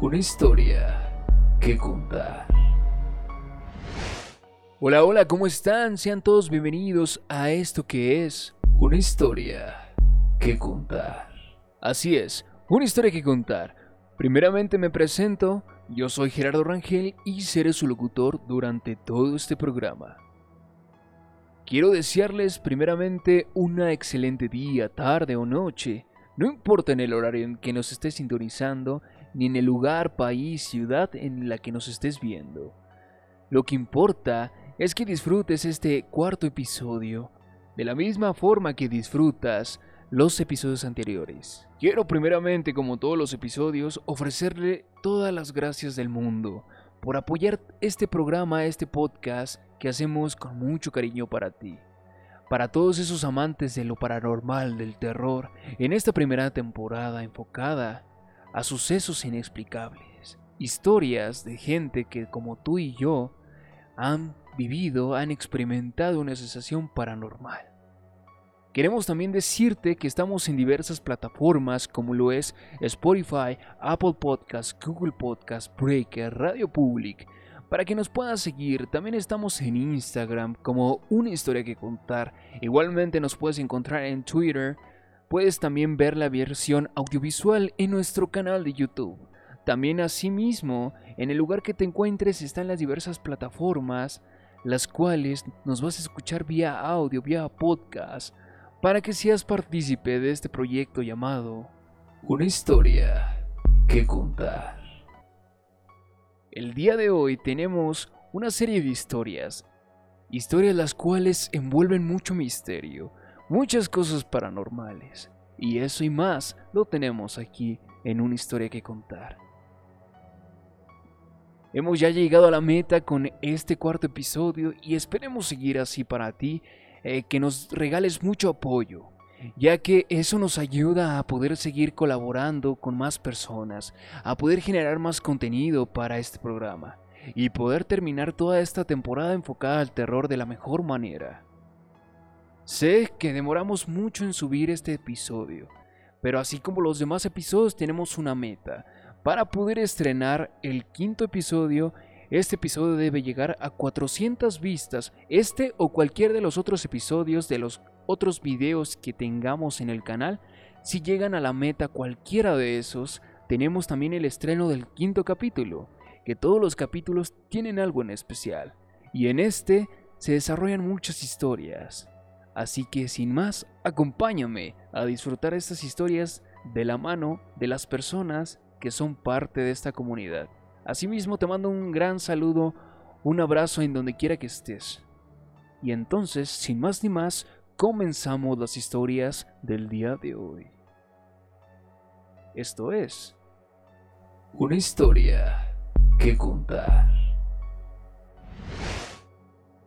Una historia que contar. Hola, hola, ¿cómo están? Sean todos bienvenidos a esto que es Una historia que contar. Así es, una historia que contar. Primeramente me presento, yo soy Gerardo Rangel y seré su locutor durante todo este programa. Quiero desearles primeramente una excelente día, tarde o noche, no importa en el horario en que nos estés sintonizando, ni en el lugar, país, ciudad en la que nos estés viendo. Lo que importa es que disfrutes este cuarto episodio de la misma forma que disfrutas los episodios anteriores. Quiero primeramente, como todos los episodios, ofrecerle todas las gracias del mundo por apoyar este programa, este podcast que hacemos con mucho cariño para ti. Para todos esos amantes de lo paranormal, del terror, en esta primera temporada enfocada a sucesos inexplicables, historias de gente que como tú y yo han vivido, han experimentado una sensación paranormal. Queremos también decirte que estamos en diversas plataformas como lo es Spotify, Apple Podcasts, Google Podcasts, Breaker, Radio Public, para que nos puedas seguir. También estamos en Instagram como una historia que contar. Igualmente nos puedes encontrar en Twitter, Puedes también ver la versión audiovisual en nuestro canal de YouTube. También asimismo, en el lugar que te encuentres están las diversas plataformas, las cuales nos vas a escuchar vía audio, vía podcast, para que seas partícipe de este proyecto llamado Una historia que contar. El día de hoy tenemos una serie de historias, historias las cuales envuelven mucho misterio, muchas cosas paranormales. Y eso y más lo tenemos aquí en una historia que contar. Hemos ya llegado a la meta con este cuarto episodio y esperemos seguir así para ti, eh, que nos regales mucho apoyo, ya que eso nos ayuda a poder seguir colaborando con más personas, a poder generar más contenido para este programa y poder terminar toda esta temporada enfocada al terror de la mejor manera. Sé que demoramos mucho en subir este episodio, pero así como los demás episodios tenemos una meta. Para poder estrenar el quinto episodio, este episodio debe llegar a 400 vistas. Este o cualquier de los otros episodios de los otros videos que tengamos en el canal, si llegan a la meta cualquiera de esos, tenemos también el estreno del quinto capítulo, que todos los capítulos tienen algo en especial. Y en este se desarrollan muchas historias. Así que sin más, acompáñame a disfrutar estas historias de la mano de las personas que son parte de esta comunidad. Asimismo te mando un gran saludo, un abrazo en donde quiera que estés. Y entonces, sin más ni más, comenzamos las historias del día de hoy. Esto es... Una historia que contar.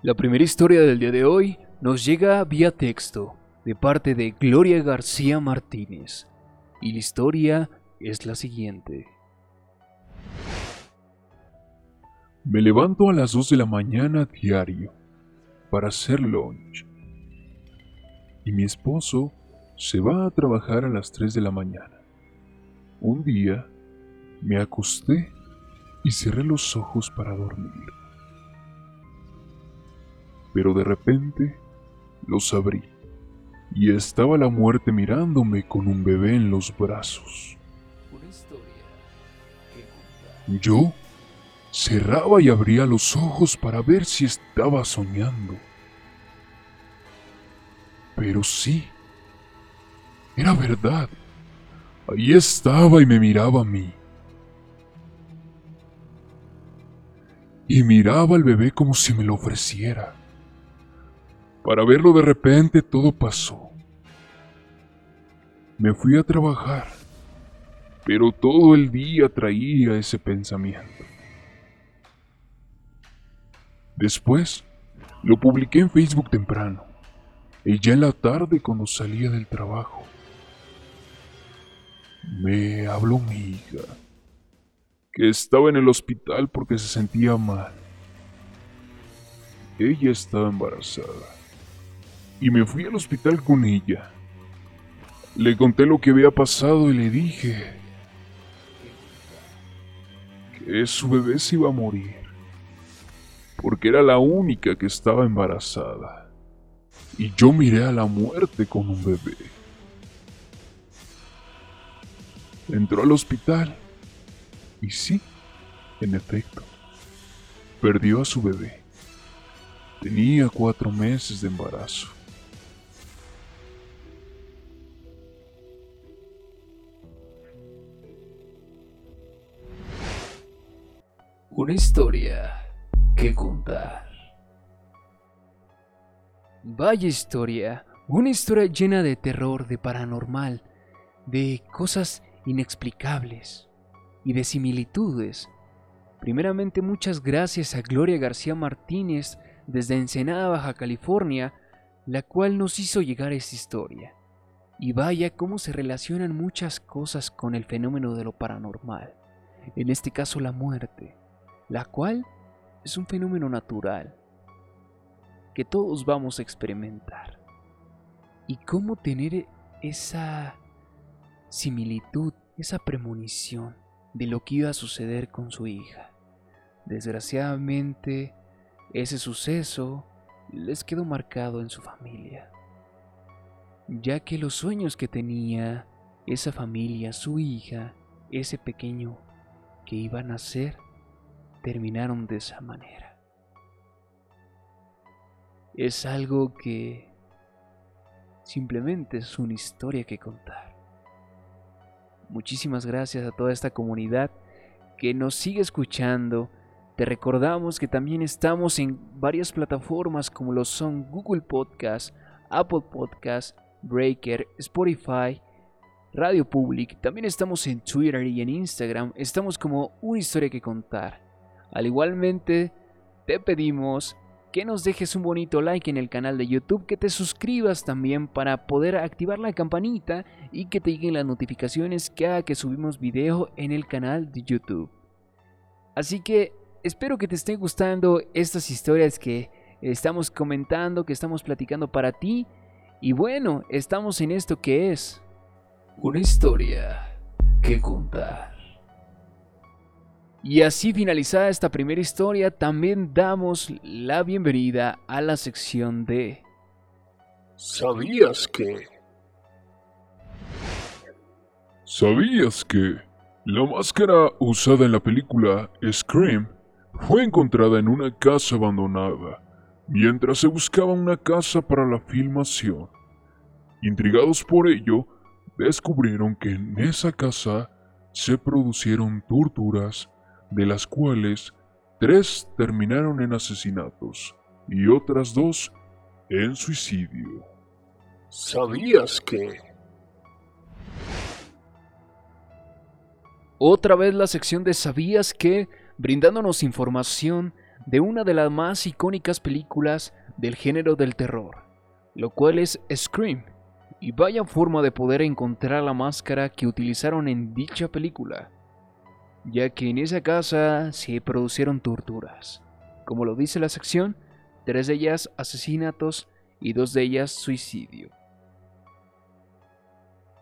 La primera historia del día de hoy nos llega vía texto de parte de Gloria García Martínez y la historia es la siguiente. Me levanto a las 2 de la mañana diario para hacer lunch y mi esposo se va a trabajar a las 3 de la mañana. Un día me acosté y cerré los ojos para dormir. Pero de repente los abrí y estaba la muerte mirándome con un bebé en los brazos. Yo cerraba y abría los ojos para ver si estaba soñando. Pero sí, era verdad. Ahí estaba y me miraba a mí. Y miraba al bebé como si me lo ofreciera. Para verlo de repente todo pasó. Me fui a trabajar pero todo el día traía ese pensamiento. Después, lo publiqué en Facebook temprano, y ya en la tarde cuando salía del trabajo, me habló mi hija, que estaba en el hospital porque se sentía mal. Ella estaba embarazada, y me fui al hospital con ella. Le conté lo que había pasado y le dije que su bebé se iba a morir porque era la única que estaba embarazada. Y yo miré a la muerte con un bebé. Entró al hospital y sí, en efecto, perdió a su bebé. Tenía cuatro meses de embarazo. Una historia que contar. Vaya historia, una historia llena de terror, de paranormal, de cosas inexplicables y de similitudes. Primeramente muchas gracias a Gloria García Martínez desde Ensenada, Baja California, la cual nos hizo llegar esta historia. Y vaya cómo se relacionan muchas cosas con el fenómeno de lo paranormal, en este caso la muerte, la cual es un fenómeno natural que todos vamos a experimentar. Y cómo tener esa similitud, esa premonición de lo que iba a suceder con su hija. Desgraciadamente, ese suceso les quedó marcado en su familia, ya que los sueños que tenía esa familia, su hija, ese pequeño que iba a nacer, terminaron de esa manera. Es algo que simplemente es una historia que contar. Muchísimas gracias a toda esta comunidad que nos sigue escuchando. Te recordamos que también estamos en varias plataformas como lo son Google Podcast, Apple Podcast, Breaker, Spotify, Radio Public. También estamos en Twitter y en Instagram. Estamos como una historia que contar. Al igualmente, te pedimos que nos dejes un bonito like en el canal de YouTube, que te suscribas también para poder activar la campanita y que te lleguen las notificaciones cada que subimos video en el canal de YouTube. Así que espero que te estén gustando estas historias que estamos comentando, que estamos platicando para ti. Y bueno, estamos en esto que es una historia que contar. Y así finalizada esta primera historia, también damos la bienvenida a la sección de... ¿Sabías que? ¿Sabías que la máscara usada en la película Scream fue encontrada en una casa abandonada mientras se buscaba una casa para la filmación? Intrigados por ello, descubrieron que en esa casa se producieron torturas de las cuales tres terminaron en asesinatos y otras dos en suicidio. ¿Sabías que? Otra vez la sección de ¿Sabías que? brindándonos información de una de las más icónicas películas del género del terror, lo cual es Scream, y vaya forma de poder encontrar la máscara que utilizaron en dicha película ya que en esa casa se produjeron torturas. Como lo dice la sección, tres de ellas asesinatos y dos de ellas suicidio.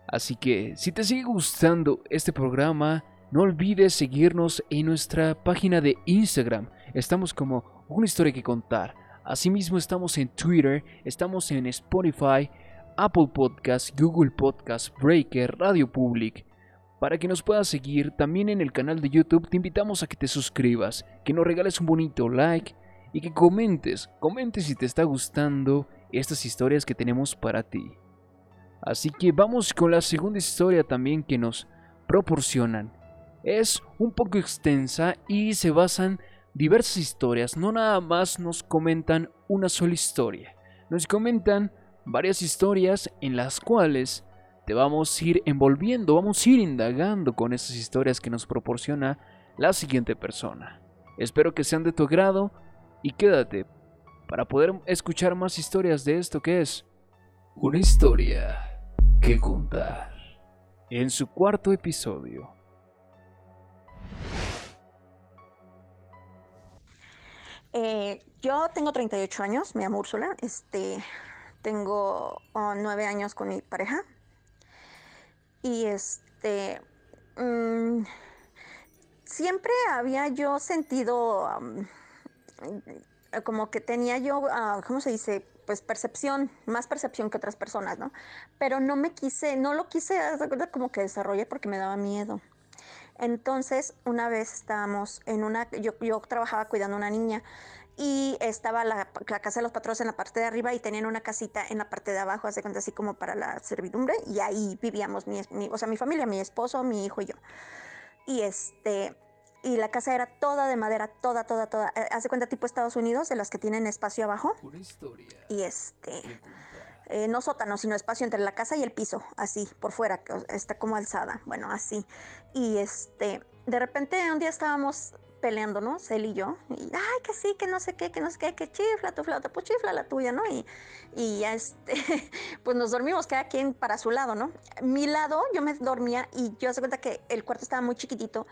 Así que si te sigue gustando este programa, no olvides seguirnos en nuestra página de Instagram. Estamos como una historia que contar. Asimismo estamos en Twitter, estamos en Spotify, Apple Podcasts, Google Podcasts, Breaker, Radio Public. Para que nos puedas seguir también en el canal de YouTube, te invitamos a que te suscribas, que nos regales un bonito like y que comentes, comentes si te está gustando estas historias que tenemos para ti. Así que vamos con la segunda historia también que nos proporcionan. Es un poco extensa y se basan diversas historias, no nada más nos comentan una sola historia, nos comentan varias historias en las cuales te vamos a ir envolviendo, vamos a ir indagando con esas historias que nos proporciona la siguiente persona. Espero que sean de tu agrado y quédate para poder escuchar más historias de esto que es Una historia que contar. en su cuarto episodio. Eh, yo tengo 38 años, me llamo Úrsula. Este, tengo oh, nueve años con mi pareja. Y este, mm, siempre había yo sentido como que tenía yo, ah, ¿cómo se dice? Pues percepción, más percepción que otras personas, ¿no? Pero no me quise, no lo quise, como que desarrollé porque me daba miedo. Entonces, una vez estábamos en una, yo, yo trabajaba cuidando a una niña y estaba la, la casa de los patrones en la parte de arriba y tenían una casita en la parte de abajo, hace cuenta así como para la servidumbre y ahí vivíamos mi, mi- o sea, mi familia, mi esposo, mi hijo y yo. Y este, y la casa era toda de madera, toda, toda, toda, eh, hace cuenta tipo Estados Unidos, de las que tienen espacio abajo historia y este, eh, no sótano, sino espacio entre la casa y el piso, así, por fuera, que está como alzada, bueno, así. Y este, de repente un día estábamos peleando, ¿no? Él y yo, y ay, que sí, que no sé qué, que no sé qué, que chifla tu flauta, pues chifla la tuya, ¿no? Y, y ya este, pues nos dormimos cada quien para su lado, ¿no? Mi lado, yo me dormía y yo se cuenta que el cuarto estaba muy chiquitito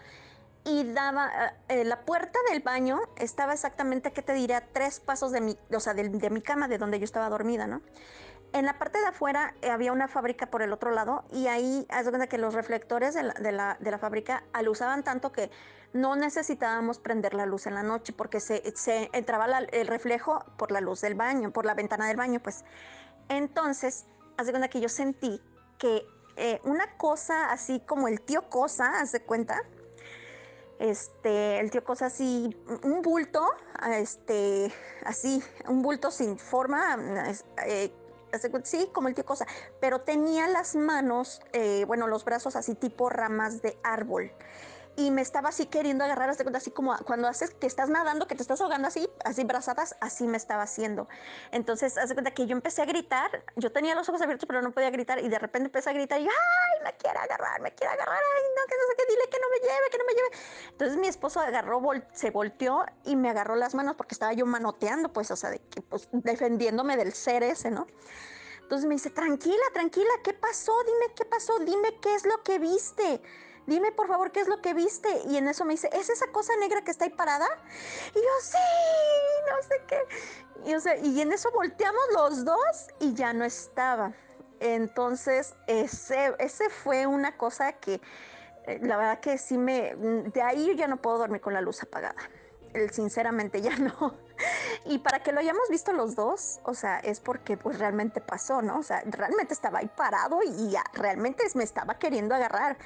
y daba, eh, eh, la puerta del baño estaba exactamente, ¿qué te diré? A tres pasos de mi, o sea, de, de mi cama, de donde yo estaba dormida, ¿no? En la parte de afuera eh, había una fábrica por el otro lado y ahí, haz de cuenta que los reflectores de la, de la, de la fábrica alusaban tanto que no necesitábamos prender la luz en la noche porque se, entraba el reflejo por la luz del baño, por la ventana del baño, pues. Entonces, haz de cuenta que yo sentí que eh, una cosa así como el tío Cosa, haz de cuenta, este, el tío Cosa así, un bulto, este, así, un bulto sin forma, eh, sí, como el tío Cosa, pero tenía las manos, eh, bueno, los brazos así tipo ramas de árbol. Y me estaba así queriendo agarrar, así como cuando haces que estás nadando, que te estás ahogando así, así brazadas, así me estaba haciendo. Entonces, haz de cuenta que yo empecé a gritar, yo tenía los ojos abiertos, pero no podía gritar, y de repente empecé a gritar, y ¡ay, me quiere agarrar, me quiere agarrar! ¡Ay, no, que no sé qué! Dile que no me lleve, que no me lleve. Entonces mi esposo agarró, vol- se volteó y me agarró las manos porque estaba yo manoteando, pues, o sea, de pues, defendiéndome del ser ese, ¿no? Entonces me dice, tranquila, tranquila, ¿qué pasó? Dime qué pasó, dime qué es lo que viste. Dime por favor qué es lo que viste. Y en eso me dice, ¿es esa cosa negra que está ahí parada? Y yo, sí, no sé qué. Y, o sea, y en eso volteamos los dos y ya no estaba. Entonces, ese, ese fue una cosa que, eh, la verdad que sí me, de ahí yo ya no puedo dormir con la luz apagada. El- Sinceramente ya no. Y para que lo hayamos visto los dos, o sea, es porque pues realmente pasó, ¿no? O sea, realmente estaba ahí parado y ya, realmente me estaba queriendo agarrar.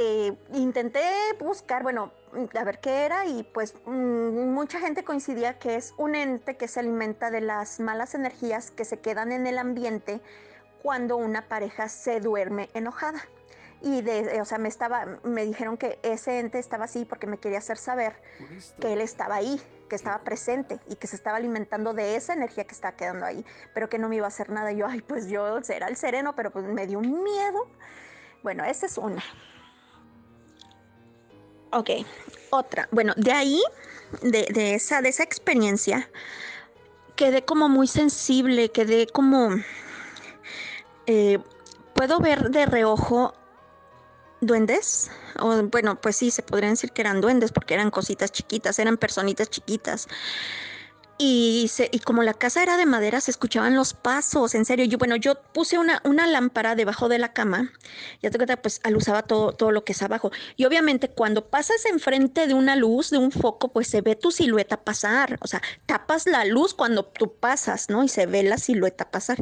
Eh, intenté buscar, bueno, a ver qué era y pues mm, mucha gente coincidía que es un ente que se alimenta de las malas energías que se quedan en el ambiente cuando una pareja se duerme enojada. Y de, o sea, me estaba, me dijeron que ese ente estaba así porque me quería hacer saber que él estaba ahí, que estaba presente y que se estaba alimentando de esa energía que estaba quedando ahí, pero que no me iba a hacer nada. Y yo, ay, pues yo será el sereno, pero pues me dio un miedo. Bueno, esa es una. Ok, otra. Bueno, de ahí, de, de esa, de esa experiencia, quedé como muy sensible, quedé como... eh, Puedo ver de reojo duendes, o bueno, pues sí, se podrían decir que eran duendes porque eran cositas chiquitas, eran personitas chiquitas. Y, se, y como la casa era de madera, se escuchaban los pasos, en serio. Yo, bueno, yo puse una, una lámpara debajo de la cama, ya te pues alusaba todo, todo lo que es abajo. Y obviamente cuando pasas enfrente de una luz, de un foco, pues se ve tu silueta pasar. O sea, tapas la luz cuando tú pasas, ¿no? Y se ve la silueta pasar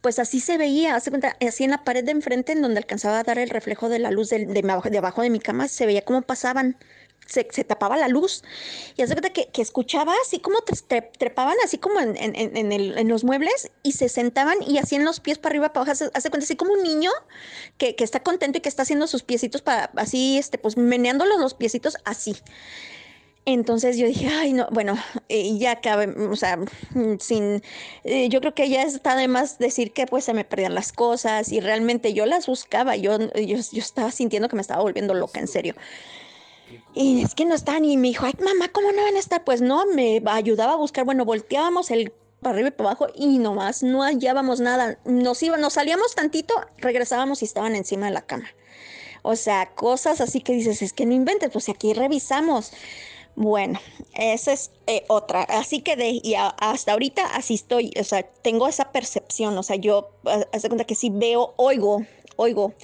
pues así se veía, así en la pared de enfrente, en donde alcanzaba a dar el reflejo de la luz de, abajo, de abajo de mi cama, se veía cómo pasaban, se, tapaba la luz. Y hace que, que escuchaba así como tre- tre- trepaban, así como en, el- en los muebles, y se sentaban y hacían los pies para arriba, para abajo, hace, cuenta, así como un niño que, está contento y que está haciendo sus piecitos para, así, este, pues meneándolos los piecitos así. Entonces yo dije, ay, no, bueno, eh, ya cabe, o sea, sin, eh, yo creo que ya está de más decir que pues se me perdían las cosas y realmente yo las buscaba, yo, yo, yo estaba sintiendo que me estaba volviendo loca, en serio. Y es que no están, y me dijo, ay, mamá, ¿cómo no van a estar? Pues no, me ayudaba a buscar, bueno, volteábamos el para arriba y para abajo y nomás no hallábamos nada. Nos, iba, nos salíamos tantito, regresábamos y estaban encima de la cama. O sea, cosas así que dices, es que no inventes, pues aquí revisamos. Bueno, esa es eh, otra. Así que de, y hasta ahorita así estoy, o sea, tengo esa percepción, o sea, yo, hace cuenta que sí veo, oigo, oigo,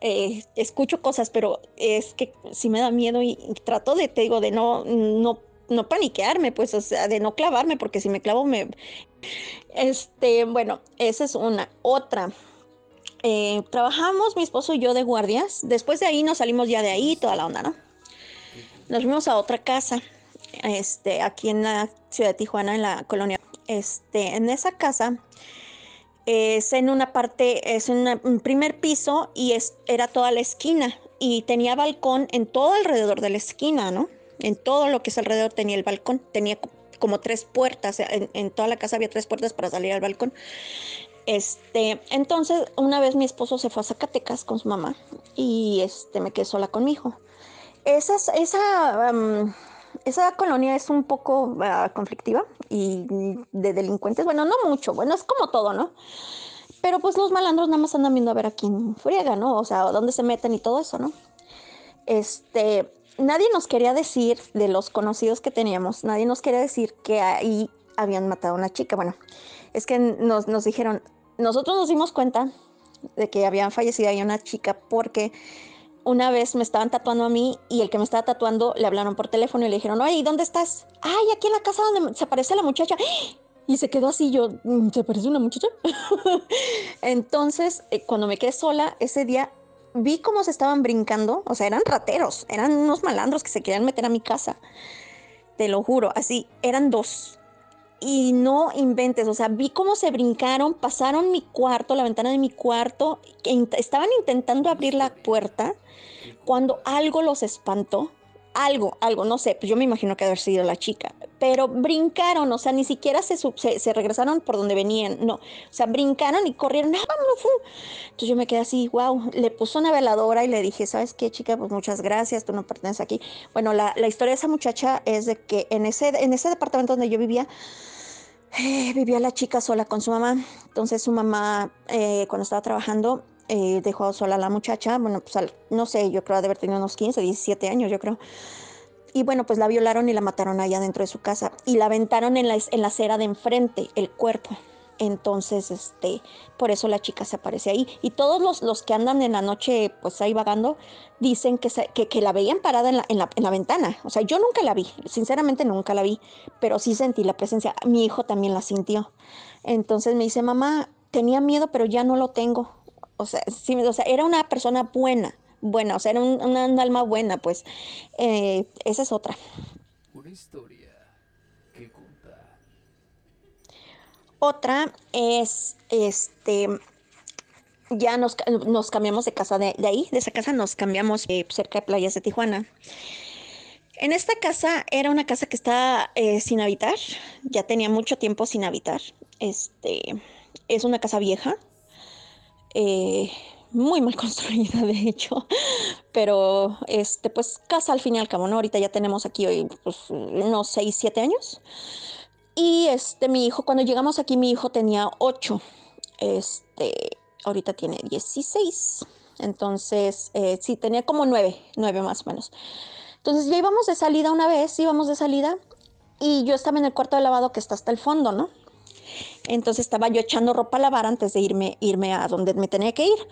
eh, escucho cosas, pero es que sí me da miedo y, trato de, te digo, de no, no, no paniquearme, pues, o sea, de no clavarme, porque si me clavo me... Este, bueno, esa es una. Otra, eh, trabajamos mi esposo y yo de guardias. Después de ahí nos salimos ya de ahí, toda la onda, ¿no? Nos fuimos a otra casa, este, aquí en la ciudad de Tijuana, en la colonia. Este, en esa casa es en una parte, es un primer piso y es, era toda la esquina y tenía balcón en todo alrededor de la esquina, ¿no? En todo lo que es alrededor tenía el balcón, tenía como tres puertas, en, en toda la casa había tres puertas para salir al balcón. Este, entonces, una vez mi esposo se fue a Zacatecas con su mamá y este, me quedé sola con mi hijo esa, esa, esa colonia es un poco ah, conflictiva y de delincuentes, bueno, no mucho, bueno, es como todo, ¿no? Pero pues los malandros nada más andan viendo a ver a quién friega, ¿no? O sea, dónde se meten y todo eso, ¿no? Este, nadie nos quería decir de los conocidos que teníamos, nadie nos quería decir que ahí habían matado a una chica. Bueno, es que nos, nos dijeron, nosotros nos dimos cuenta de que habían fallecido ahí una chica porque una vez me estaban tatuando a mí y el que me estaba tatuando le hablaron por teléfono y le dijeron, oye, ¿y dónde estás? Ay, aquí en la casa donde se aparece la muchacha. Y se quedó así, yo, mm, ¿se parece una muchacha? Entonces, eh, cuando me quedé sola, ese día vi cómo se estaban brincando, o sea, eran rateros, eran unos malandros que se querían meter a mi casa. Te lo juro, así, eran dos. Y no inventes, o sea, vi cómo se brincaron, pasaron mi cuarto, la ventana de mi cuarto, estaban intentando abrir la puerta cuando algo los espantó, algo, algo, no sé, pues yo me imagino que haber sido la chica, pero brincaron, o sea, ni siquiera se, se, regresaron por donde venían, no, o sea, brincaron y corrieron, ¡Ah, entonces yo me quedé así, wow, le puso una veladora y le dije, ¿sabes qué, chica? Pues muchas gracias, tú no perteneces aquí. Bueno, la, historia de esa muchacha es de que en ese, en ese departamento donde yo vivía, eh, vivía la chica sola con su mamá, entonces su mamá, eh, cuando estaba trabajando, eh, dejó sola a la muchacha, bueno, pues no sé, yo creo de haber tenido unos 15, 17 años, yo creo. Y bueno, pues la violaron y la mataron allá dentro de su casa y la aventaron en la, en la acera de enfrente, el cuerpo. Entonces, este, por eso la chica se aparece ahí. Y todos los, los que andan en la noche, pues ahí vagando, dicen que, que, que, la veían parada en la, en, la, en la ventana. O sea, yo nunca la vi, sinceramente nunca la vi, pero sí sentí la presencia. Mi hijo también la sintió. Entonces me dice, mamá, tenía miedo, pero ya no lo tengo o sea, sí, o sea, era una persona buena, buena, o sea, era un, una, alma buena, pues eh, esa es otra. Una historia que contar. Otra es, este, ya nos, nos cambiamos de casa de, de, ahí, de esa casa nos cambiamos eh, cerca de playas de Tijuana. En esta casa era una casa que estaba eh, sin habitar, ya tenía mucho tiempo sin habitar. Este, es una casa vieja, eh, muy mal construida de hecho, pero este pues casa al fin y al cabo, ¿no? Ahorita ya tenemos aquí hoy pues, unos 6, 7 años. Y este mi hijo, cuando llegamos aquí mi hijo tenía 8, este, ahorita tiene 16, entonces eh, sí, tenía como 9, 9 más o menos. Entonces ya íbamos de salida una vez, íbamos de salida y yo estaba en el cuarto de lavado que está hasta el fondo, ¿no? Entonces estaba yo echando ropa a lavar antes de irme, irme a donde me tenía que ir.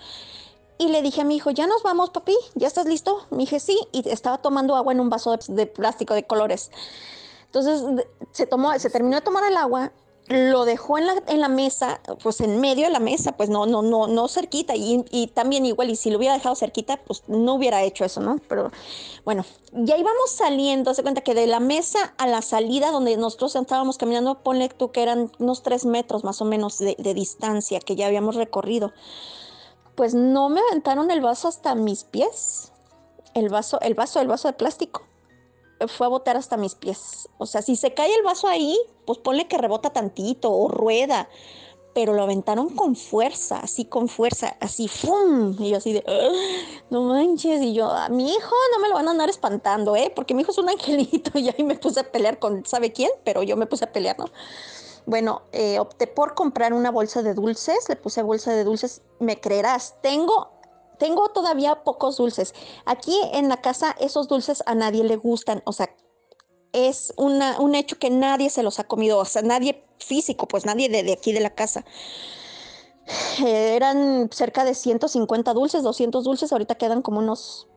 Y le dije a mi hijo, ya nos vamos, papi, ¿ya estás listo? Me dije, sí, y estaba tomando agua en un vaso de, plástico de colores. Entonces se, tomó, se terminó de tomar el agua lo dejó en la, en la mesa, pues en medio de la mesa, pues no, no, no, no cerquita. Y, y, también igual, y si lo hubiera dejado cerquita, pues no hubiera hecho eso, ¿no? Pero bueno, ya íbamos saliendo, se cuenta que de la mesa a la salida donde nosotros estábamos caminando, ponle tú que eran unos tres metros más o menos de, de distancia que ya habíamos recorrido. Pues no me aventaron el vaso hasta mis pies. El vaso, el vaso, el vaso de plástico. Fue a botar hasta mis pies. O sea, si se cae el vaso ahí, pues ponle que rebota tantito o rueda. Pero lo aventaron con fuerza, así con fuerza, así ¡fum! Y yo así de, no manches. Y yo, a mi hijo no me lo van a andar espantando, ¿eh? Porque mi hijo es un angelito y ahí me puse a pelear con, ¿sabe quién? Pero yo me puse a pelear, ¿no? Bueno, eh, opté por comprar una bolsa de dulces, le puse bolsa de dulces, me creerás, tengo tengo todavía pocos dulces. Aquí en la casa esos dulces a nadie le gustan, o sea, es un hecho que nadie se los ha comido, o sea, nadie físico, pues nadie de, aquí de la casa. Eh, eran cerca de 150 dulces, 200 dulces, ahorita quedan como unos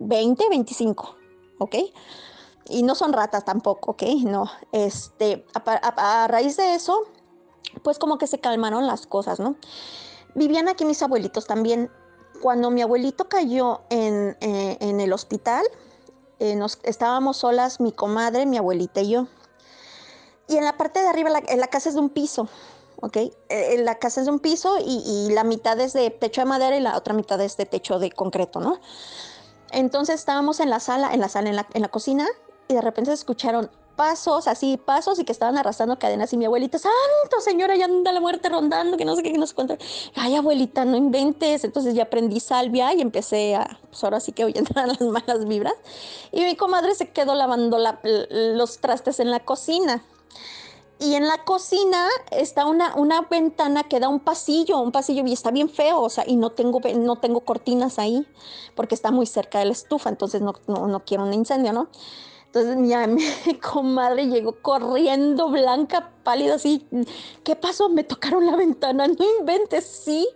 20, 25, ¿ok? Y no son ratas tampoco, ¿ok? No, este, a, a raíz de eso, pues como que se calmaron las cosas, ¿no? Vivían aquí mis abuelitos también cuando mi abuelito cayó en, eh, el hospital, eh, estábamos solas, mi comadre, mi abuelita y yo. Y en la parte de arriba, la, la casa es de un piso, ¿ok? Eh, la casa es de un piso y, la mitad es de techo de madera y la otra mitad es de techo de concreto, ¿no? Entonces estábamos en la sala, en la sala, en la, en la cocina, y de repente se escucharon pasos, así, pasos y que estaban arrastrando cadenas y mi abuelita, santo señora, ya anda la muerte rondando, que no sé qué, que no. Ay, abuelita, no inventes. Entonces ya aprendí salvia y empecé a, pues ahora sí que voy a entrar a las malas vibras. Y mi comadre se quedó lavando los trastes en la cocina. Y en la cocina está una, una ventana que da un pasillo, un pasillo y está bien feo, o sea, y no tengo, no tengo cortinas ahí porque está muy cerca de la estufa, entonces no, no quiero un incendio, ¿no? Entonces mi, comadre llegó corriendo, blanca, pálida, así. ¿Qué pasó? Me tocaron la ventana, no inventes, sí.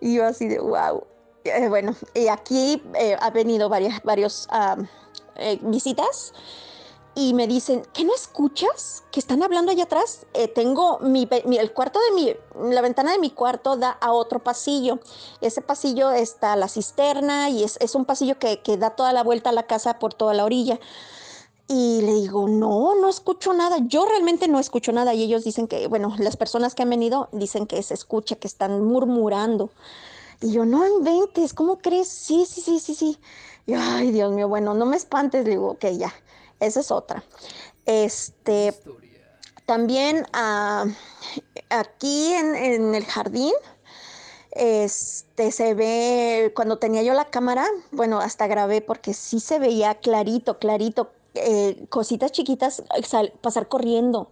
Y yo así de, wow. Eh, bueno, y aquí eh, ha venido varias varios, eh, visitas y me dicen, ¿qué no escuchas? Que están hablando allá atrás. tengo mi, el cuarto de mi, la ventana de mi cuarto da a otro pasillo. Ese pasillo está la cisterna y es, es un pasillo que, que, da toda la vuelta a la casa por toda la orilla. Y le digo, no, no escucho nada. Yo realmente no escucho nada. Y ellos dicen que, bueno, las personas que han venido dicen que se escucha, que están murmurando. Y yo, no inventes, ¿cómo crees? Sí, sí, sí, sí, sí. Y ay, Dios mío, bueno, no me espantes. Le digo, ok, ya, esa es otra. Este, también ah, aquí en, en el jardín, este se ve cuando tenía yo la cámara, bueno, hasta grabé porque sí se veía clarito, clarito eh, cositas chiquitas, pasar corriendo.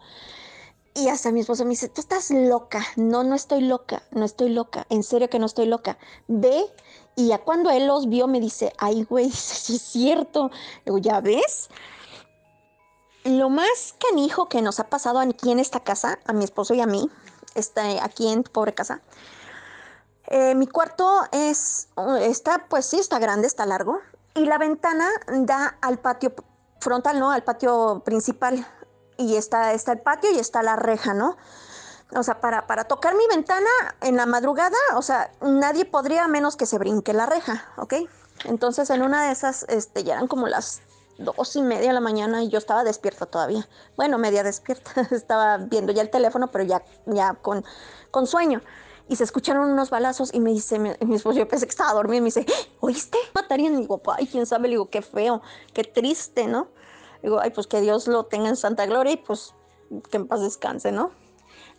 Y hasta mi esposo me dice, tú estás loca. No, no estoy loca, no estoy loca. En serio que no estoy loca. Ve. Y ya cuando él los vio me dice, ay, güey, sí es cierto. Digo, ¿ya ves? Lo más canijo que nos ha pasado aquí en esta casa, a mi esposo y a mí, está aquí en pobre casa. Eh, mi cuarto es, está, pues sí, está grande, está largo. Y la ventana da al patio frontal, ¿no? Al patio principal. Y está, está el patio y está la reja, ¿no? O sea, para, para tocar mi ventana en la madrugada, o sea, nadie podría menos que se brinque la reja, ¿ok? Entonces en una de esas, este, ya eran como las dos y media de la mañana y yo estaba despierta todavía. Bueno, media despierta. estaba viendo ya el teléfono, pero ya, ya con, con sueño y se escucharon unos balazos y me dice, mi, esposo, yo pensé que estaba dormido y me dice, ¿oíste? Matarían. Y digo, ay, quién sabe, le digo, qué feo, qué triste, ¿no? Digo, ay, pues que Dios lo tenga en santa gloria y pues que en paz descanse, ¿no?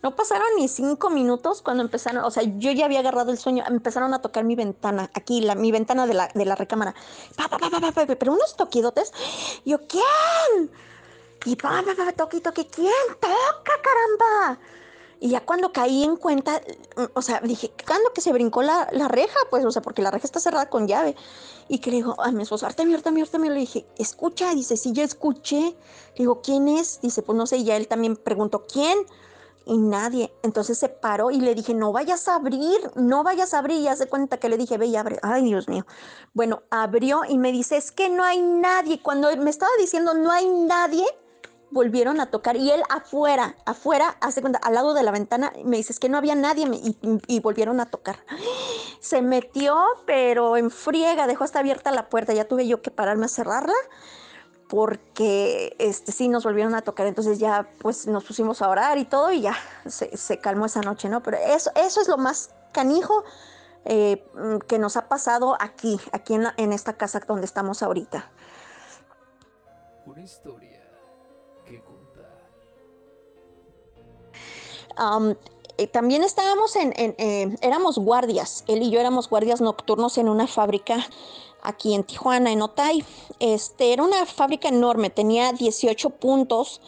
No pasaron ni cinco minutos cuando empezaron, o sea, yo ya había agarrado el sueño, empezaron a tocar mi ventana, aquí, la, mi ventana de la, de la recámara. Pa, pa, pa, pero unos toquidotes. Yo, ¿quién? Y pa, pa, pa, toqui, toqui, ¿quién toca, caramba? Y ya cuando caí en cuenta, mm, o sea, dije, ¿cuándo que se brincó la, reja? Pues, o sea, porque la reja está cerrada con llave. Y que le digo a mi esposo, Artemio, Artemio, Artemio, le dije, escucha, dice, sí, yo escuché. Le digo, ¿quién es? Dice, pues no sé, y ya él también preguntó, ¿quién? Y nadie. Entonces se paró y le dije, no vayas a abrir, no vayas a abrir. Y hace cuenta que le dije, ve y abre. Ay, Dios mío. Bueno, abrió y me dice, es que no hay nadie. Cuando me estaba diciendo, no hay nadie, volvieron a tocar y él afuera, afuera, hace cuenta, al lado de la ventana, me dice, es que no había nadie y, volvieron a tocar. Se metió, pero en friega, dejó hasta abierta la puerta, ya tuve yo que pararme a cerrarla porque este, sí nos volvieron a tocar, entonces ya pues nos pusimos a orar y todo y ya se, calmó esa noche, ¿no? Pero eso, eso es lo más canijo eh, que nos ha pasado aquí, aquí en, en esta casa donde estamos ahorita. Una historia Eh, también estábamos en, en, eh, éramos guardias, él y yo éramos guardias nocturnos en una fábrica aquí en Tijuana, en Otay. Este, era una fábrica enorme, tenía 18 puntos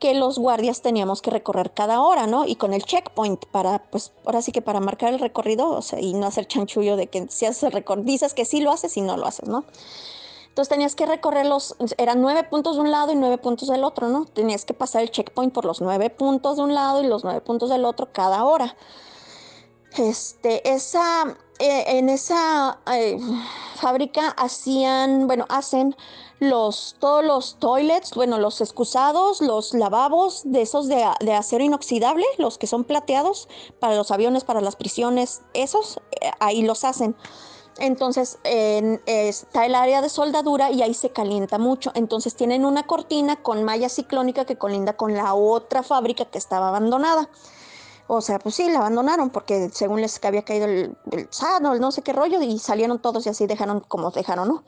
que los guardias teníamos que recorrer cada hora, ¿no? Y con el checkpoint para, pues, ahora sí que para marcar el recorrido, o sea, y no hacer chanchullo de que si haces el recorrido, dices que sí lo haces y no lo haces, ¿no? Entonces tenías que recorrerlos, eran nueve puntos de un lado y nueve puntos del otro, ¿no? Tenías que pasar el checkpoint por los nueve puntos de un lado y los nueve puntos del otro cada hora. Este, esa, eh, en esa eh, fábrica hacían, bueno, hacen los, todos los toilets, bueno, los excusados, los lavabos de esos de, de acero inoxidable, los que son plateados para los aviones, para las prisiones, esos, eh, ahí los hacen. Entonces en- está el área de soldadura y ahí se calienta mucho. Entonces tienen una cortina con malla ciclónica que colinda con la otra fábrica que estaba abandonada. O sea, pues sí, la abandonaron porque según les había caído el, sano, el no sé qué rollo, y salieron todos y así dejaron como dejaron, ¿no?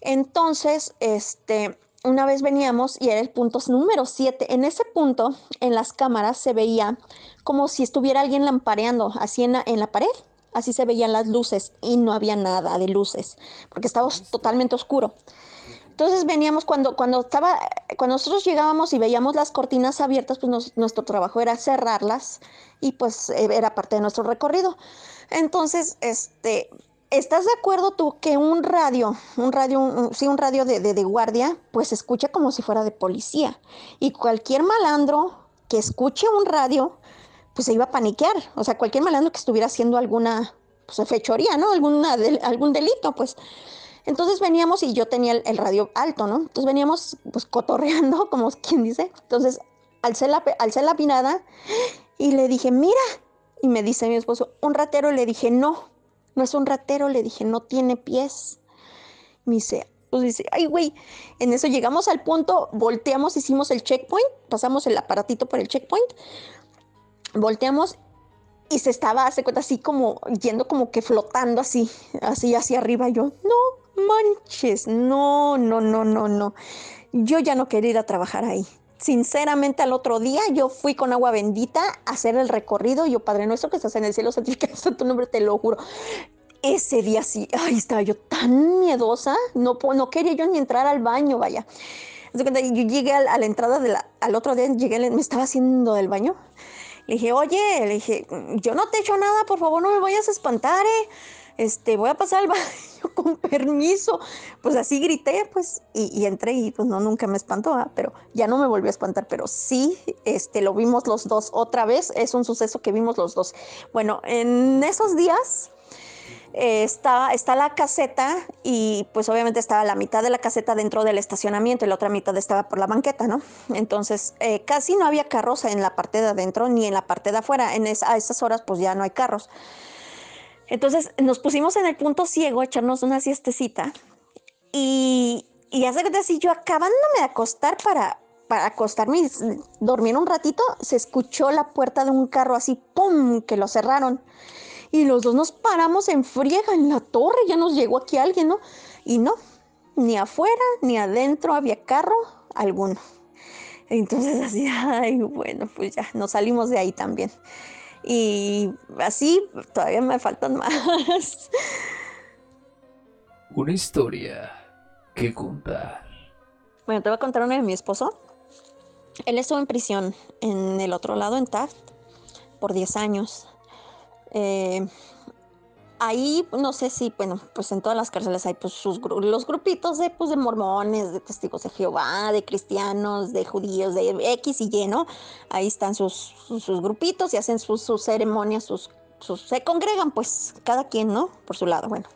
Entonces, este, una vez veníamos y era el punto número 7. En ese punto, en las cámaras se veía como si estuviera alguien lampareando así en la pared. Así se veían las luces y no había nada de luces porque estaba totalmente oscuro. Entonces veníamos cuando cuando estaba cuando nosotros llegábamos y veíamos las cortinas abiertas, pues nos- nuestro trabajo era cerrarlas y pues eh, era parte de nuestro recorrido. Entonces, este, ¿estás de acuerdo tú que un radio, un radio, un- sí, un radio de, de- de guardia, pues se escucha como si fuera de policía? Y cualquier malandro que escuche un radio, pues se iba a paniquear. O sea, cualquier malandro que estuviera haciendo alguna pues, fechoría, ¿no? Alguna algún delito, pues. Entonces veníamos y yo tenía el, radio alto, ¿no? Entonces veníamos pues cotorreando, como quien dice. Entonces alcé la, alcé la mirada y le dije, mira. Y me dice mi esposo, un ratero. Le dije, no, no es un ratero. Le dije, no tiene pies. Me dice, pues dice, ay, güey. En eso llegamos al punto, volteamos, hicimos el checkpoint, pasamos el aparatito por el checkpoint, volteamos y se estaba, hace cuenta, así como yendo como que flotando así, así hacia arriba. Yo, no manches, no, no, no, no, no. Yo ya no quería ir a trabajar ahí. Sinceramente, al otro día yo fui con agua bendita a hacer el recorrido. Y yo, Padre nuestro que estás en el cielo, santificado sea tu nombre, te lo juro. Ese día sí, ay, estaba yo tan miedosa, no, no quería yo ni entrar al baño, vaya. Yo llegué al- a la entrada de la, al otro día, llegué, me estaba haciendo del baño. Le dije, oye, le dije, yo no te echo nada, por favor, no me vayas a espantar, eh. Este, voy a pasar al baño con permiso. Pues así grité, pues, y, y entré y pues no, nunca me espantó, ¿ah? pero ya no me volvió a espantar, pero sí, este, lo vimos los dos otra vez, es un suceso que vimos los dos. Bueno, en esos días eh, está, la caseta y pues obviamente estaba la mitad de la caseta dentro del estacionamiento y la otra mitad estaba por la banqueta, ¿no? Entonces eh, casi no había carros en la parte de adentro ni en la parte de afuera. En es- a esas horas pues ya no hay carros. Entonces nos pusimos en el punto ciego a echarnos una siestecita y, y hace que así yo acabándome de acostar para, para acostarme y dormir un ratito, se escuchó la puerta de un carro así, ¡pum!, que lo cerraron. Y los dos nos paramos en friega en la torre, ya nos llegó aquí alguien, ¿no? Y no, ni afuera ni adentro había carro alguno. Entonces así, ay, bueno, pues ya nos salimos de ahí también. Y así todavía me faltan más. Una historia que contar. Bueno, te voy a contar una de mi esposo. Él estuvo en prisión en el otro lado, en Taft, por 10 años. Eh, ahí, no sé si, bueno, pues en todas las cárceles hay pues sus los grupitos de, pues, de mormones, de testigos de Jehová, de cristianos, de judíos, de X y Y, ¿no? Ahí están sus, sus, sus grupitos y hacen sus, sus ceremonias, sus, sus, se congregan, pues, cada quien, ¿no? Por su lado, bueno.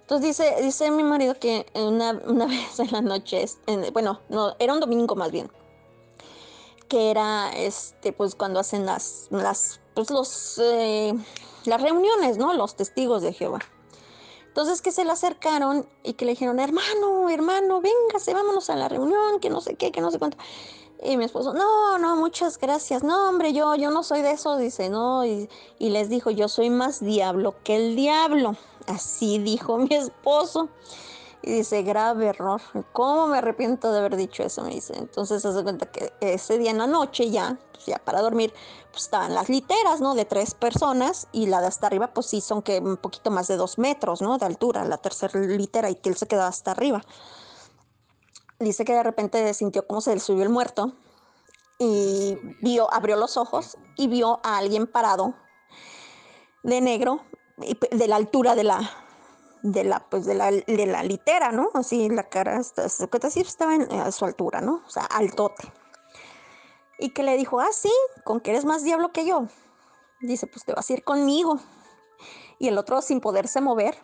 Entonces dice, dice mi marido que una, una vez en la noche, en- bueno, no, era un domingo más bien, que era este, pues cuando hacen las, las, pues los, eh, las reuniones, ¿no? Los testigos de Jehová. Entonces que se le acercaron y que le dijeron, hermano, hermano, véngase, vámonos a la reunión, que no sé qué, que no sé cuánto. Y mi esposo, no, no, muchas gracias. No, hombre, yo, yo no soy de eso, dice, no. Y, y les dijo, yo soy más diablo que el diablo. Así dijo mi esposo. Y dice, grave error. ¿Cómo me arrepiento de haber dicho eso? Me dice. Entonces da cuenta que ese día en la noche ya, pues ya para dormir, pues estaban las literas, ¿no? De tres personas y la de hasta arriba, pues sí, son que un poquito más de dos metros, ¿no? De altura, la tercera litera y que él se quedó hasta arriba. Dice que de repente sintió como se le subió el muerto y vio, abrió los ojos y vio a alguien parado de negro de la altura de la de la pues de la, de la litera, ¿no? Así la cara así estaba a su altura, ¿no? O sea, altote. Y que le dijo, ah, sí, con que eres más diablo que yo. Dice, pues te vas a ir conmigo. Y el otro sin poderse mover.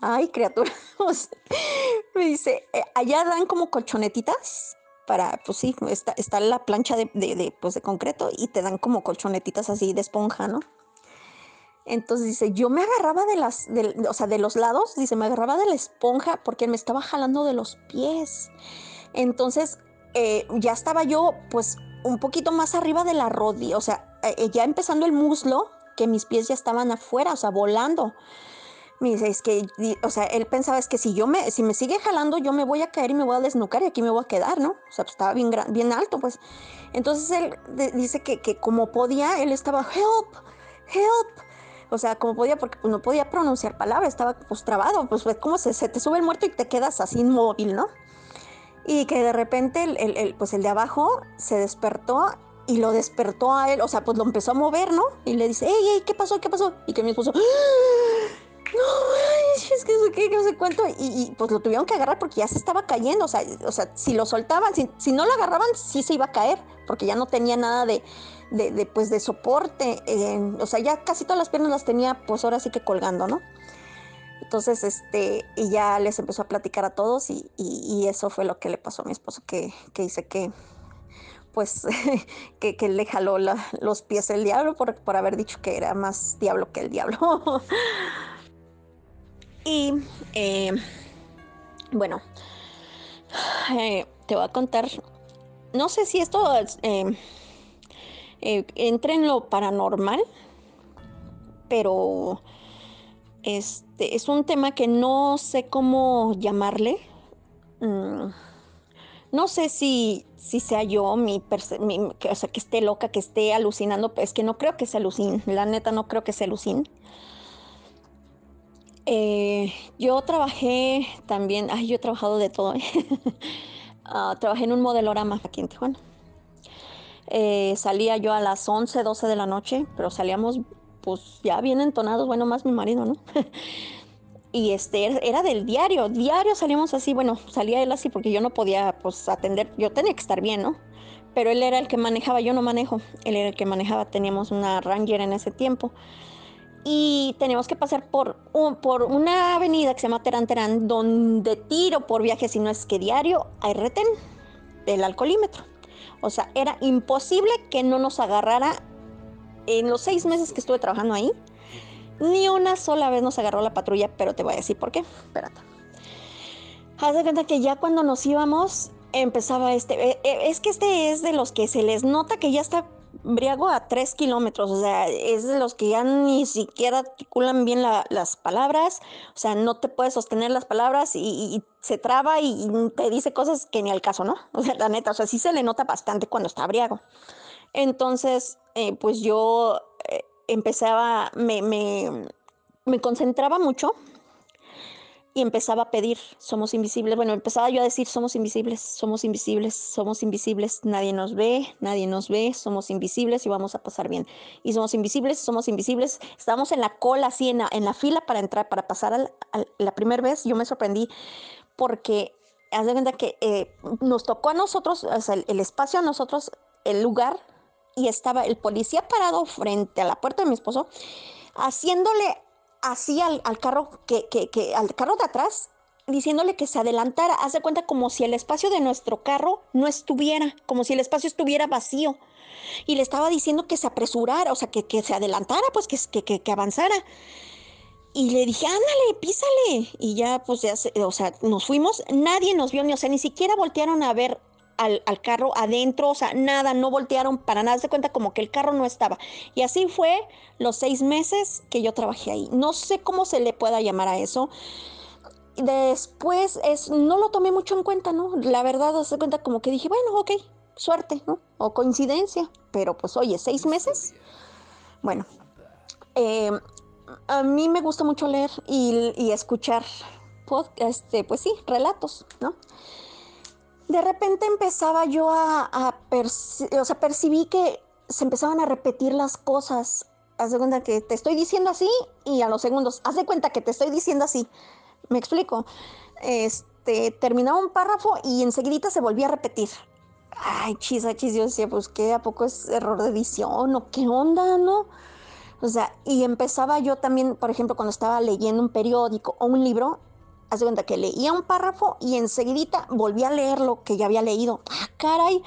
Ay, criatura. Me dice, eh, allá dan como colchonetitas para, pues sí, está, está la plancha de, de, pues de concreto y te dan como colchonetitas así de esponja, ¿no? Entonces dice, yo me agarraba de las, o sea, de los lados, dice, me agarraba de la esponja porque me estaba jalando de los pies. Entonces eh, ya estaba yo, pues, un poquito más arriba de la rodilla, o sea, eh, ya empezando el muslo, que mis pies ya estaban afuera, o sea, volando. Me dice, es que, o sea, él pensaba, es que si yo me, si me sigue jalando, yo me voy a caer y me voy a desnucar y aquí me voy a quedar, ¿no? O sea, pues estaba bien, bien alto, pues. Entonces él dice que, que como podía, él estaba, help, help o sea, como podía, porque pues, no podía pronunciar palabras, estaba pues trabado, pues fue como se, te sube el muerto y te quedas así inmóvil, ¿no? Y que de repente el, pues el de abajo se despertó y lo despertó a él, o sea, pues lo empezó a mover, ¿no? Y le dice, ey, ey, ¿qué pasó? ¿Qué pasó? Y que mi esposo, ¡Ah! no, es que eso, que no sé cuánto. Y, y, pues lo tuvieron que agarrar porque ya se estaba cayendo, o sea, o sea si lo soltaban, si, si no lo agarraban, sí se iba a caer, porque ya no tenía nada de, de, pues, de soporte. o sea, ya casi todas las piernas las tenía, pues ahora sí que colgando, ¿no? Entonces, este, y ya les empezó a platicar a todos y, eso fue lo que le pasó a mi esposo, que, que dice que, pues, que, que, le jaló los pies el diablo por, por haber dicho que era más diablo que el diablo. y, eh, bueno, eh, te voy a contar, no sé si esto... Eh, eh, entra en lo paranormal, pero este es un tema que no sé cómo llamarle. Mm, no sé si, si sea yo, mi, o sea, que esté loca, que esté alucinando, es que no creo que se alucine, la neta no creo que se alucine. Eh, yo trabajé también, ay, yo he trabajado de todo. ¿eh? Ah, trabajé en un modelorama aquí en Tijuana. Eh, salía yo a las 11, 12 de la noche, pero salíamos pues ya bien entonados, bueno, más mi marido, ¿no? y este era del diario, diario salíamos así, bueno, salía él así porque yo no podía pues atender, yo tenía que estar bien, ¿no? Pero él era el que manejaba, yo no manejo, él era el que manejaba, teníamos una Ranger en ese tiempo. Y teníamos que pasar por, por una avenida que se llama Terán Terán, donde tiro por viaje, si no es que diario, hay retén del alcoholímetro. O sea, era imposible que no nos agarrara en los seis meses que estuve trabajando ahí. Ni una sola vez nos agarró la patrulla, pero te voy a decir por qué. Espérate. Haz de cuenta que ya cuando nos íbamos empezaba este. Eh, eh, es que este es de los que se les nota que ya está briago a tres kilómetros, o sea, es de los que ya ni siquiera articulan bien las palabras, o sea, no te puedes sostener las palabras y, se traba y, te dice cosas que ni al caso, ¿no? O sea, la neta, o sea, sí se le nota bastante cuando está briago. Entonces, eh, pues yo eh, empezaba, me, me, me concentraba mucho y empezaba a pedir, somos invisibles. Bueno, empezaba yo a decir, somos invisibles, somos invisibles, somos invisibles, nadie nos ve, nadie nos ve, somos invisibles y vamos a pasar bien. Y somos invisibles, somos invisibles. Estábamos en la cola, así en la, en la fila para entrar, para pasar a la primera vez. Yo me sorprendí porque, haz de cuenta que eh, nos tocó a nosotros, el espacio a nosotros, el lugar, y estaba el policía parado frente a la puerta de mi esposo, haciéndole así al, carro que, que, al carro de atrás diciéndole que se adelantara. Haz de cuenta como si el espacio de nuestro carro no estuviera, como si el espacio estuviera vacío. Y le estaba diciendo que se apresurara, o sea, que, que se adelantara, pues que, avanzara. Y le dije, ándale, písale. Y ya, pues ya, o sea, nos fuimos. Nadie nos vio, ni, o sea, ni siquiera voltearon a ver al, carro adentro, o sea, nada, no voltearon para nada, se cuenta como que el carro no estaba. Y así fue los seis meses que yo trabajé ahí. No sé cómo se le pueda llamar a eso. después es, no lo tomé mucho en cuenta, ¿no? La verdad, hace cuenta como que dije, bueno, ok, suerte, ¿no? O coincidencia, pero pues oye, seis meses. Bueno, eh, a mí me gusta mucho leer y, y escuchar, este, pues sí, relatos, ¿no? De repente empezaba yo a, a o sea, percibí que se empezaban a repetir las cosas. Haz de cuenta que te estoy diciendo así y a los segundos, haz de cuenta que te estoy diciendo así. ¿Me explico? Este, terminaba un párrafo y enseguida se volvía a repetir. Ay, chis, chis, yo decía, pues qué, ¿a poco es error de edición o qué onda, no? O sea, y empezaba yo también, por ejemplo, cuando estaba leyendo un periódico o un libro, haz de cuenta que leía un párrafo y enseguida volvía a leer lo que ya había leído. Ah, caray,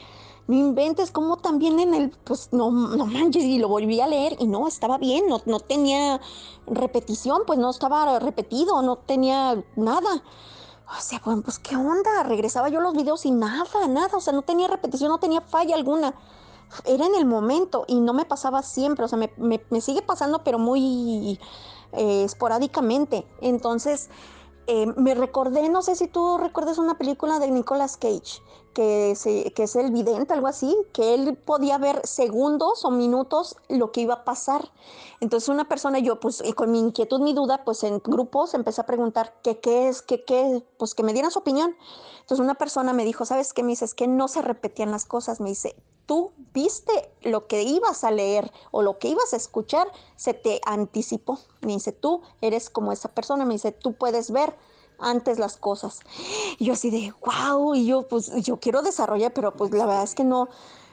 no inventes, como también en el, pues no, no manches, y lo volví a leer y no, estaba bien, no, no tenía repetición, pues no estaba repetido, no tenía nada. O sea, bueno, pues qué onda, regresaba yo los videos y nada, nada, o sea, no tenía repetición, no tenía falla alguna. Era en el momento y no me pasaba siempre, o sea, me, me, sigue pasando, pero muy eh, esporádicamente. Entonces, eh, me recordé, no sé si tú recuerdas una película de Nicolas Cage, que, es el vidente, algo así, que él podía ver segundos o minutos lo que iba a pasar. Entonces una persona, yo pues y con mi inquietud, mi duda, pues en grupos empecé a preguntar qué, qué es, qué, qué, pues que me dieran su opinión. Entonces una persona me dijo, ¿sabes qué? Me dice, es que no se repetían las cosas. Me dice, tú viste lo que ibas a leer o lo que ibas a escuchar, se te anticipó. Me dice, tú eres como esa persona. Me dice, tú puedes ver antes las cosas. Y yo así de, wow, y yo pues yo quiero desarrollar, pero pues la verdad es que no,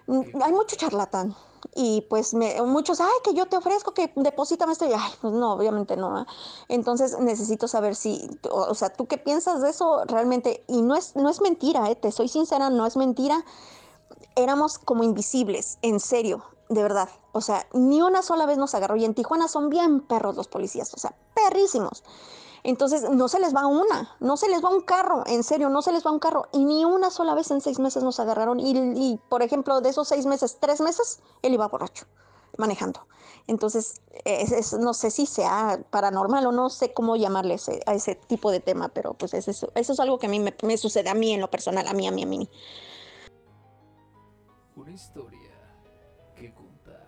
hay mucho charlatán. Y pues muchos, ay, que yo te ofrezco, que deposítame esto. Y, ay, pues no, obviamente no. Entonces necesito saber si, o, sea, ¿tú qué piensas de eso realmente? Y no es, no es mentira, ¿eh? te soy sincera, no es mentira. Éramos como invisibles, en serio, de verdad. O sea, ni una sola vez nos agarró. Y en Tijuana son bien perros los policías, o sea, perrísimos. Entonces, no se les va una, no se les va un carro, en serio, no se les va un carro. Y ni una sola vez en seis meses nos agarraron. Y, por ejemplo, de esos seis meses, tres meses, él iba borracho, manejando. Entonces, no sé si sea paranormal o no sé cómo llamarle a ese tipo de tema, pero pues eso, eso es algo que a mí me, me, sucede a mí en lo personal, a mí, a mí, a mí. Una historia que contar.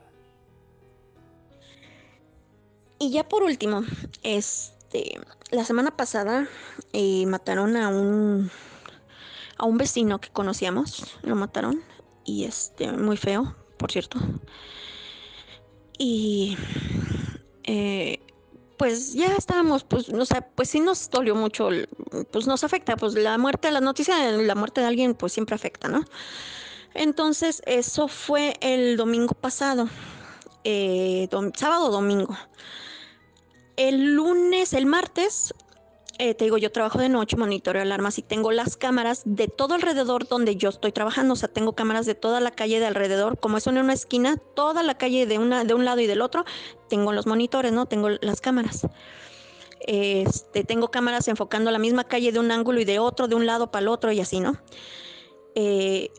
Y ya por último, es este, la semana pasada eh, mataron a un a un vecino que conocíamos, lo mataron y este muy feo, por cierto. Y eh, pues ya estábamos, pues, o sea, pues sí nos dolió mucho, pues nos afecta, pues la muerte, la noticia de la muerte de alguien, pues siempre afecta, ¿no? Entonces, eso fue el domingo pasado, eh, sábado domingo. El lunes, el martes, eh, te digo, yo trabajo de noche, monitoreo alarmas y tengo las cámaras de todo alrededor donde yo estoy trabajando. O sea, tengo cámaras de toda la calle de alrededor. Como es en una esquina, toda la calle de, una, de un lado y del otro, tengo los monitores, ¿no? Tengo las cámaras. Este, tengo cámaras enfocando la misma calle de un ángulo y de otro, de un lado para el otro y así, ¿no? Eh,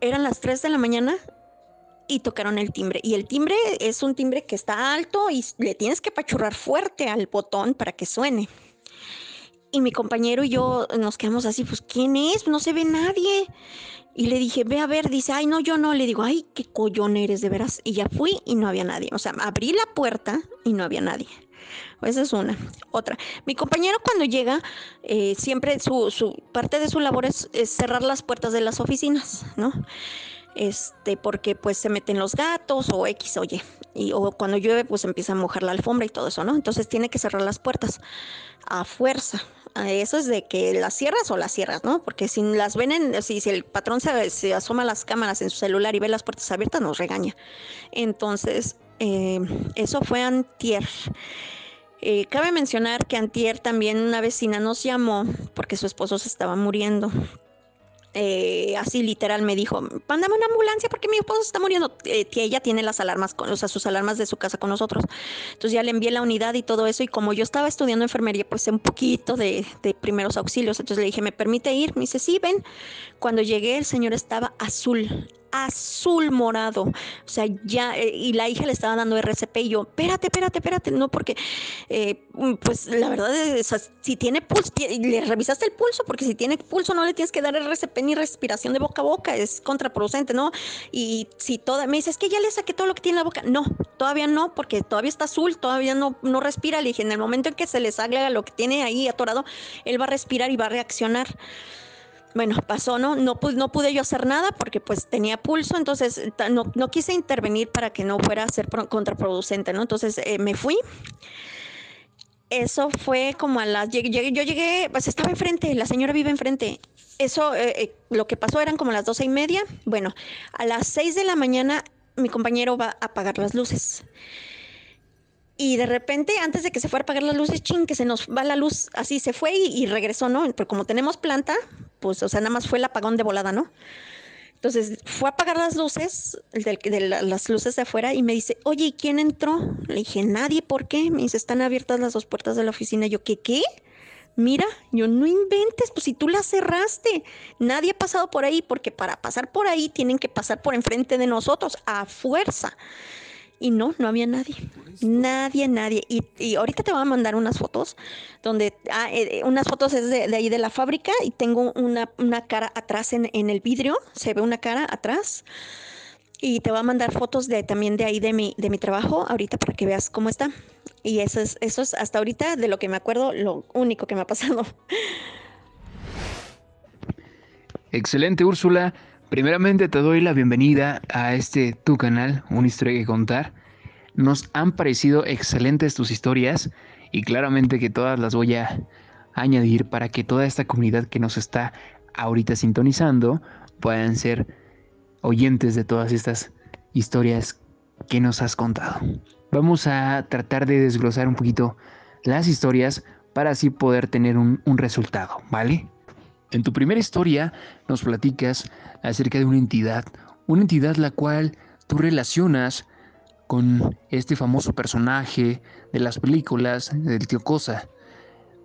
eran las 3 de la mañana y tocaron el timbre. Y el timbre es un timbre que está alto y le tienes que pachurrar fuerte al botón para que suene. Y mi compañero y yo nos quedamos así, pues ¿quién es? No se ve nadie. Y le dije, ve a ver, dice, ay, no, yo no. Le digo, ay, qué collón eres de veras. Y ya fui y no había nadie. O sea, abrí la puerta y no había nadie. Esa es una. Otra, mi compañero cuando llega, eh, siempre su, su, parte de su labor es, cerrar las puertas de las oficinas, ¿no? este, porque pues se meten los gatos o X o Y. O cuando llueve pues empieza a mojar la alfombra y todo eso, ¿no? Entonces tiene que cerrar las puertas a fuerza. Eso es de que las cierras o las cierras, ¿no? Porque si las ven en, si, si el patrón se, asoma a las cámaras en su celular y ve las puertas abiertas, nos regaña. Entonces, eh, eso fue antier. Eh, cabe mencionar que antier también una vecina nos llamó porque su esposo se estaba muriendo eh, así literal me dijo, mándame una ambulancia porque mi esposo está muriendo. Eh, ella tiene las alarmas, o sea, sus alarmas de su casa con nosotros. Entonces ya le envié la unidad y todo eso. Y como yo estaba estudiando enfermería, pues un poquito de, de primeros auxilios. Entonces le dije, ¿me permite ir? Me dice, sí, ven. Cuando llegué, el señor estaba azul, azul morado. O sea, ya, eh, y la hija le estaba dando RCP y yo, espérate, espérate, espérate, no, porque, eh, mm, pues la verdad es, si tiene pulso, le revisaste el pulso, porque si tiene pulso no le tienes que dar RCP ni respiración de boca a boca, es contraproducente, ¿no? Y si toda, me dice, es que ya le saqué todo lo que tiene en la boca. No, todavía no, porque todavía está azul, todavía no, no respira. Le dije, en el momento en que se le salga lo que tiene ahí atorado, él va a respirar y va a reaccionar bueno, pasó, ¿no? No, no pude yo hacer nada porque pues tenía pulso, entonces no, no quise intervenir para que no fuera a ser contraproducente, ¿no? Entonces eh, me fui. Eso fue como a las... yo llegué, pues estaba enfrente, la señora vive enfrente. Eso, eh, eh, lo que pasó eran como las doce y media. Bueno, a las seis de la mañana mi compañero va a apagar las luces. Y de repente, antes de que se fuera a apagar las luces, ching, que se nos va la luz, así se fue y, regresó, ¿no? Pero como tenemos planta, pues, o sea, nada más fue el apagón de volada, ¿no? Entonces fue a apagar las luces, de, las luces de afuera, y me dice, oye, ¿y quién entró? Le dije, nadie, ¿por qué? Me dice, están abiertas las dos puertas de la oficina. Yo, ¿qué, qué? Mira, yo no inventes, pues si tú las cerraste, nadie ha pasado por ahí, porque para pasar por ahí tienen que pasar por enfrente de nosotros, a fuerza. Y no, no había nadie. Nadie, nadie. Y, ahorita te voy a mandar unas fotos, donde ah, eh, unas fotos es de, ahí de la fábrica y tengo una, cara atrás en, el vidrio, se ve una cara atrás. Y te voy a mandar fotos de también de ahí de mi, de mi trabajo, ahorita para que veas cómo está. Y eso es, eso es hasta ahorita de lo que me acuerdo, lo único que me ha pasado. Excelente, Úrsula. Primeramente te doy la bienvenida a este tu canal, Una historia que contar. Nos han parecido excelentes tus historias y claramente que todas las voy a añadir para que toda esta comunidad que nos está ahorita sintonizando puedan ser oyentes de todas estas historias que nos has contado. Vamos a tratar de desglosar un poquito las historias para así poder tener un, un resultado, ¿vale? En tu primera historia nos platicas acerca de una entidad, una entidad la cual tú relacionas con este famoso personaje de las películas del tío Cosa.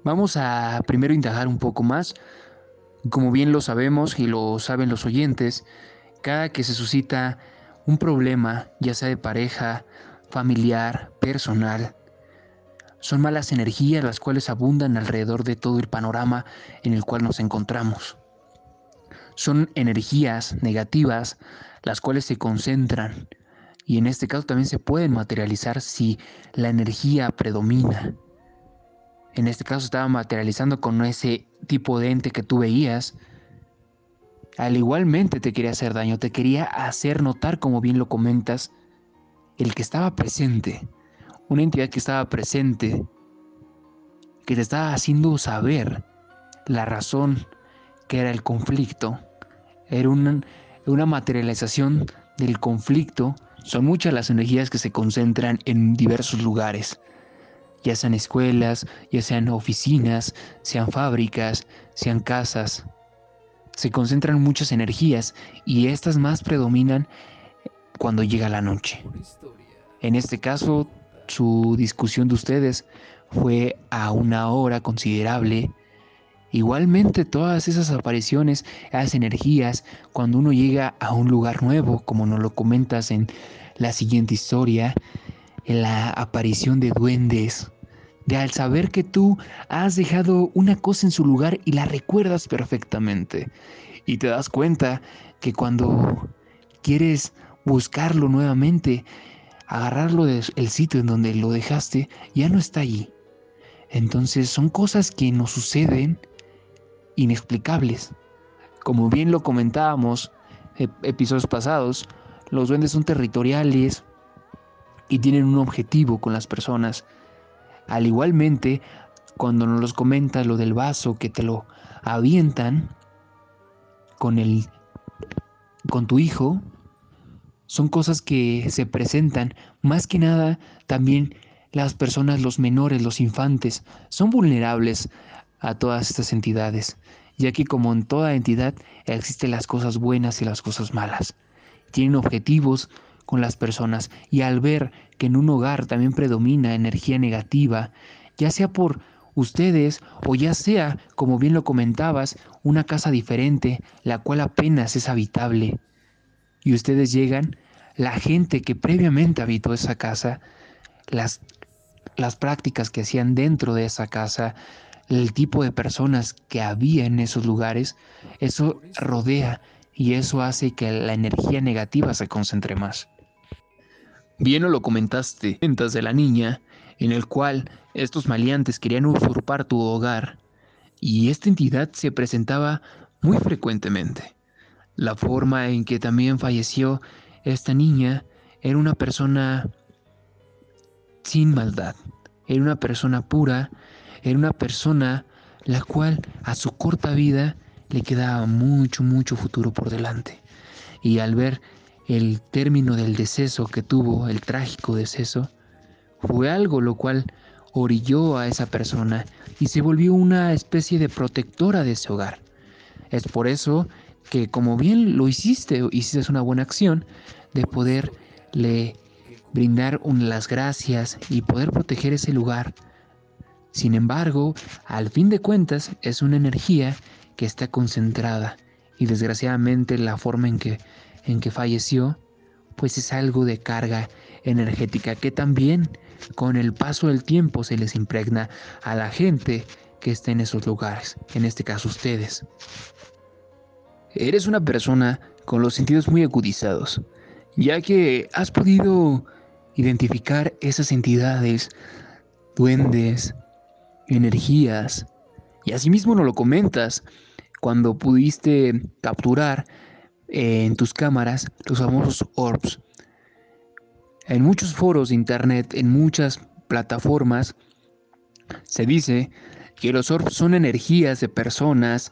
Vamos a primero indagar un poco más. Como bien lo sabemos y lo saben los oyentes, cada que se suscita un problema, ya sea de pareja, familiar, personal, son malas energías las cuales abundan alrededor de todo el panorama en el cual nos encontramos. Son energías negativas las cuales se concentran y en este caso también se pueden materializar si la energía predomina. En este caso estaba materializando con ese tipo de ente que tú veías. Al igualmente te quería hacer daño, te quería hacer notar, como bien lo comentas, el que estaba presente una entidad que estaba presente, que te estaba haciendo saber la razón que era el conflicto. Era una, una materialización del conflicto. Son muchas las energías que se concentran en diversos lugares, ya sean escuelas, ya sean oficinas, sean fábricas, sean casas. Se concentran muchas energías y estas más predominan cuando llega la noche. En este caso, su discusión de ustedes fue a una hora considerable. Igualmente todas esas apariciones, esas energías, cuando uno llega a un lugar nuevo, como nos lo comentas en la siguiente historia, en la aparición de duendes, de al saber que tú has dejado una cosa en su lugar y la recuerdas perfectamente. Y te das cuenta que cuando quieres buscarlo nuevamente, agarrarlo del sitio en donde lo dejaste, ya no está allí. Entonces son cosas que nos suceden inexplicables. Como bien lo comentábamos episodios pasados, los duendes son territoriales y tienen un objetivo con las personas. Al igualmente, cuando nos los comentas lo del vaso que te lo avientan con el con tu hijo, son cosas que se presentan. Más que nada, también las personas, los menores, los infantes, son vulnerables a todas estas entidades, ya que como en toda entidad existen las cosas buenas y las cosas malas. Tienen objetivos con las personas y al ver que en un hogar también predomina energía negativa, ya sea por ustedes o ya sea, como bien lo comentabas, una casa diferente, la cual apenas es habitable, y ustedes llegan, la gente que previamente habitó esa casa, las, las prácticas que hacían dentro de esa casa, el tipo de personas que había en esos lugares, eso rodea y eso hace que la energía negativa se concentre más. Bien o lo comentaste, ventas de la niña, en el cual estos maleantes querían usurpar tu hogar, y esta entidad se presentaba muy frecuentemente. La forma en que también falleció esta niña era una persona sin maldad, era una persona pura, era una persona la cual a su corta vida le quedaba mucho, mucho futuro por delante. Y al ver el término del deceso que tuvo, el trágico deceso, fue algo lo cual orilló a esa persona y se volvió una especie de protectora de ese hogar. Es por eso que como bien lo hiciste, hiciste una buena acción de poderle brindar las gracias y poder proteger ese lugar. Sin embargo, al fin de cuentas es una energía que está concentrada y desgraciadamente la forma en que, en que falleció pues es algo de carga energética que también con el paso del tiempo se les impregna a la gente que está en esos lugares, en este caso ustedes. Eres una persona con los sentidos muy agudizados, ya que has podido identificar esas entidades, duendes, energías, y asimismo nos lo comentas cuando pudiste capturar eh, en tus cámaras los famosos orbs. En muchos foros de internet, en muchas plataformas, se dice que los orbs son energías de personas,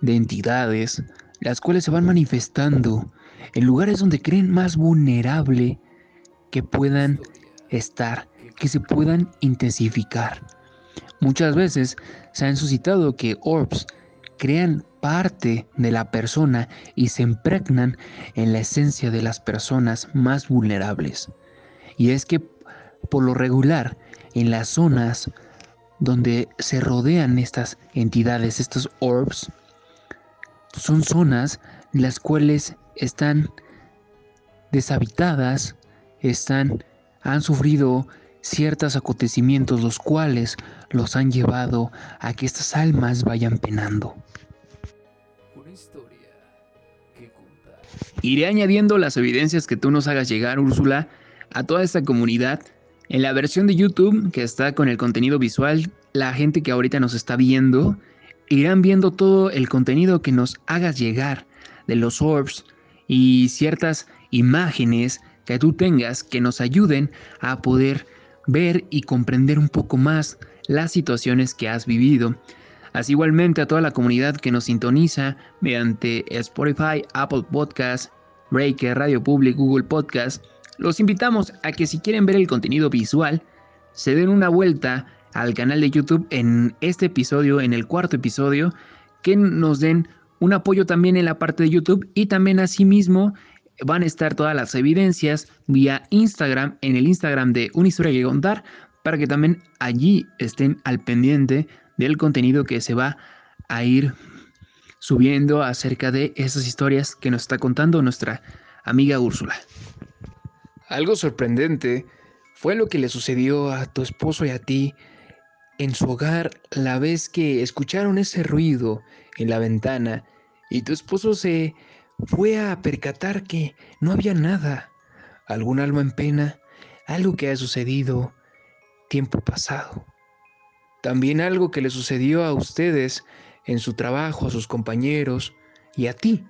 de entidades, las cuales se van manifestando en lugares donde creen más vulnerable que puedan estar, que se puedan intensificar. Muchas veces se han suscitado que orbs crean parte de la persona y se impregnan en la esencia de las personas más vulnerables. Y es que por lo regular, en las zonas donde se rodean estas entidades, estos orbs, son zonas las cuales están deshabitadas, están han sufrido ciertos acontecimientos los cuales los han llevado a que estas almas vayan penando. Una historia que contar. Iré añadiendo las evidencias que tú nos hagas llegar, Úrsula, a toda esta comunidad. En la versión de YouTube, que está con el contenido visual, la gente que ahorita nos está viendo, irán viendo todo el contenido que nos hagas llegar de los orbs y ciertas imágenes que tú tengas que nos ayuden a poder ver y comprender un poco más las situaciones que has vivido. Así igualmente a toda la comunidad que nos sintoniza mediante Spotify, Apple Podcast, Breaker, Radio Public, Google Podcast, los invitamos a que si quieren ver el contenido visual, se den una vuelta al canal de YouTube en este episodio, en el cuarto episodio, que nos den un apoyo también en la parte de YouTube y también asimismo van a estar todas las evidencias vía Instagram, en el Instagram de Una Historia que Contar, para que también allí estén al pendiente del contenido que se va a ir subiendo acerca de esas historias que nos está contando nuestra amiga Úrsula. Algo sorprendente fue lo que le sucedió a tu esposo y a ti en su hogar la vez que escucharon ese ruido en la ventana y tu esposo se fue a percatar que no había nada, algún alma en pena, algo que ha sucedido tiempo pasado. También algo que le sucedió a ustedes en su trabajo, a sus compañeros y a ti.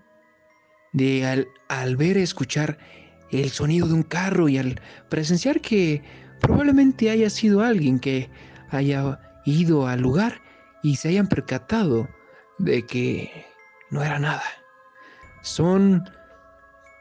De al, al ver, escuchar el sonido de un carro y al presenciar que probablemente haya sido alguien que haya ido al lugar y se hayan percatado de que no era nada son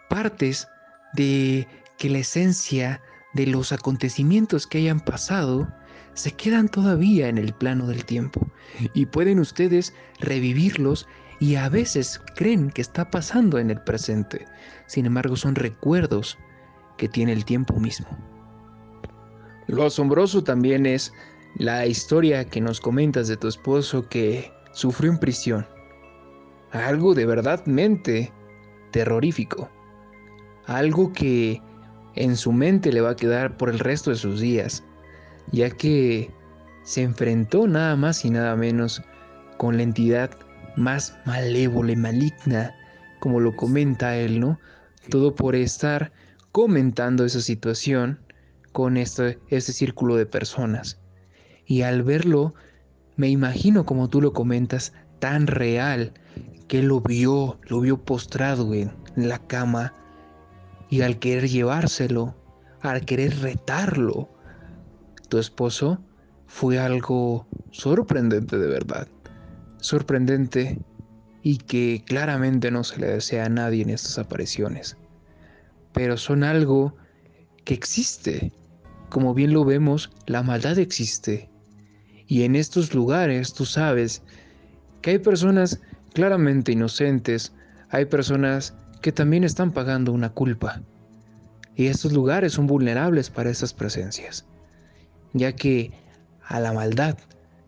partes de que la esencia de los acontecimientos que hayan pasado se quedan todavía en el plano del tiempo y pueden ustedes revivirlos y a veces creen que está pasando en el presente. Sin embargo, son recuerdos que tiene el tiempo mismo. Lo asombroso también es la historia que nos comentas de tu esposo que sufrió en prisión algo de verdadmente terrorífico. algo que en su mente le va a quedar por el resto de sus días, ya que se enfrentó nada más y nada menos con la entidad más malévola y maligna, como lo comenta él, ¿no? Todo por estar comentando esa situación con este, este círculo de personas. Y al verlo, me imagino como tú lo comentas, tan real, que lo vio, lo vio postrado en la cama, y al querer llevárselo, al querer retarlo, tu esposo fue algo sorprendente de verdad. Sorprendente y que claramente no se le desea a nadie en estas apariciones. Pero son algo que existe. Como bien lo vemos, la maldad existe. Y en estos lugares tú sabes que hay personas claramente inocentes, hay personas que también están pagando una culpa. Y estos lugares son vulnerables para esas presencias, ya que a la maldad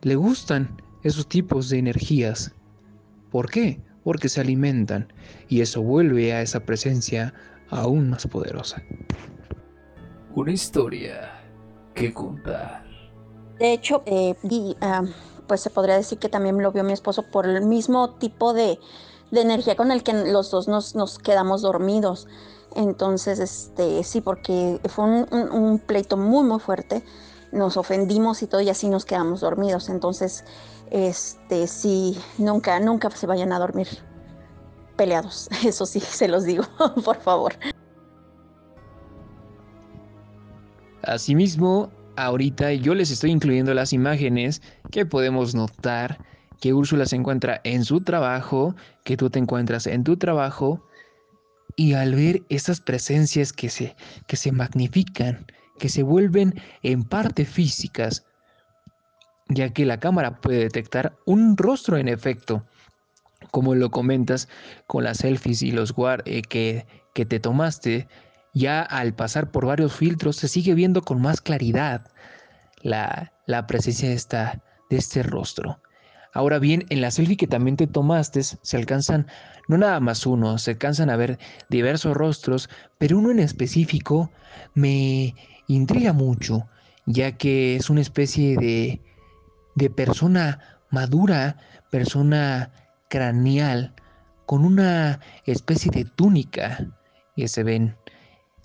le gustan esos tipos de energías. ¿Por qué? Porque se alimentan y eso vuelve a esa presencia aún más poderosa. Una historia que contar. De hecho, eh, pues se podría decir que también lo vio mi esposo por el mismo tipo de, energía con el que los dos nos, quedamos dormidos. Entonces, este, sí, porque fue un, pleito muy, muy fuerte. Nos ofendimos y todo, y así nos quedamos dormidos. Entonces, este, sí, nunca, nunca se vayan a dormir peleados. Eso sí, se los digo, por favor. Asimismo, ahorita yo les estoy incluyendo las imágenes que podemos notar que Úrsula se encuentra en su trabajo, que tú te encuentras en tu trabajo, y al ver estas presencias que se, que se magnifican, que se vuelven en parte físicas, ya que la cámara puede detectar un rostro en efecto, como lo comentas con las selfies y los guard eh, que, que te tomaste, ya al pasar por varios filtros se sigue viendo con más claridad la, presencia de, esta, de este rostro. Ahora bien, en la selfie que también te tomaste se alcanzan no nada más uno, se alcanzan a ver diversos rostros, pero uno en específico me intriga mucho, ya que es una especie de, de persona madura, persona craneal, con una especie de túnica que se ven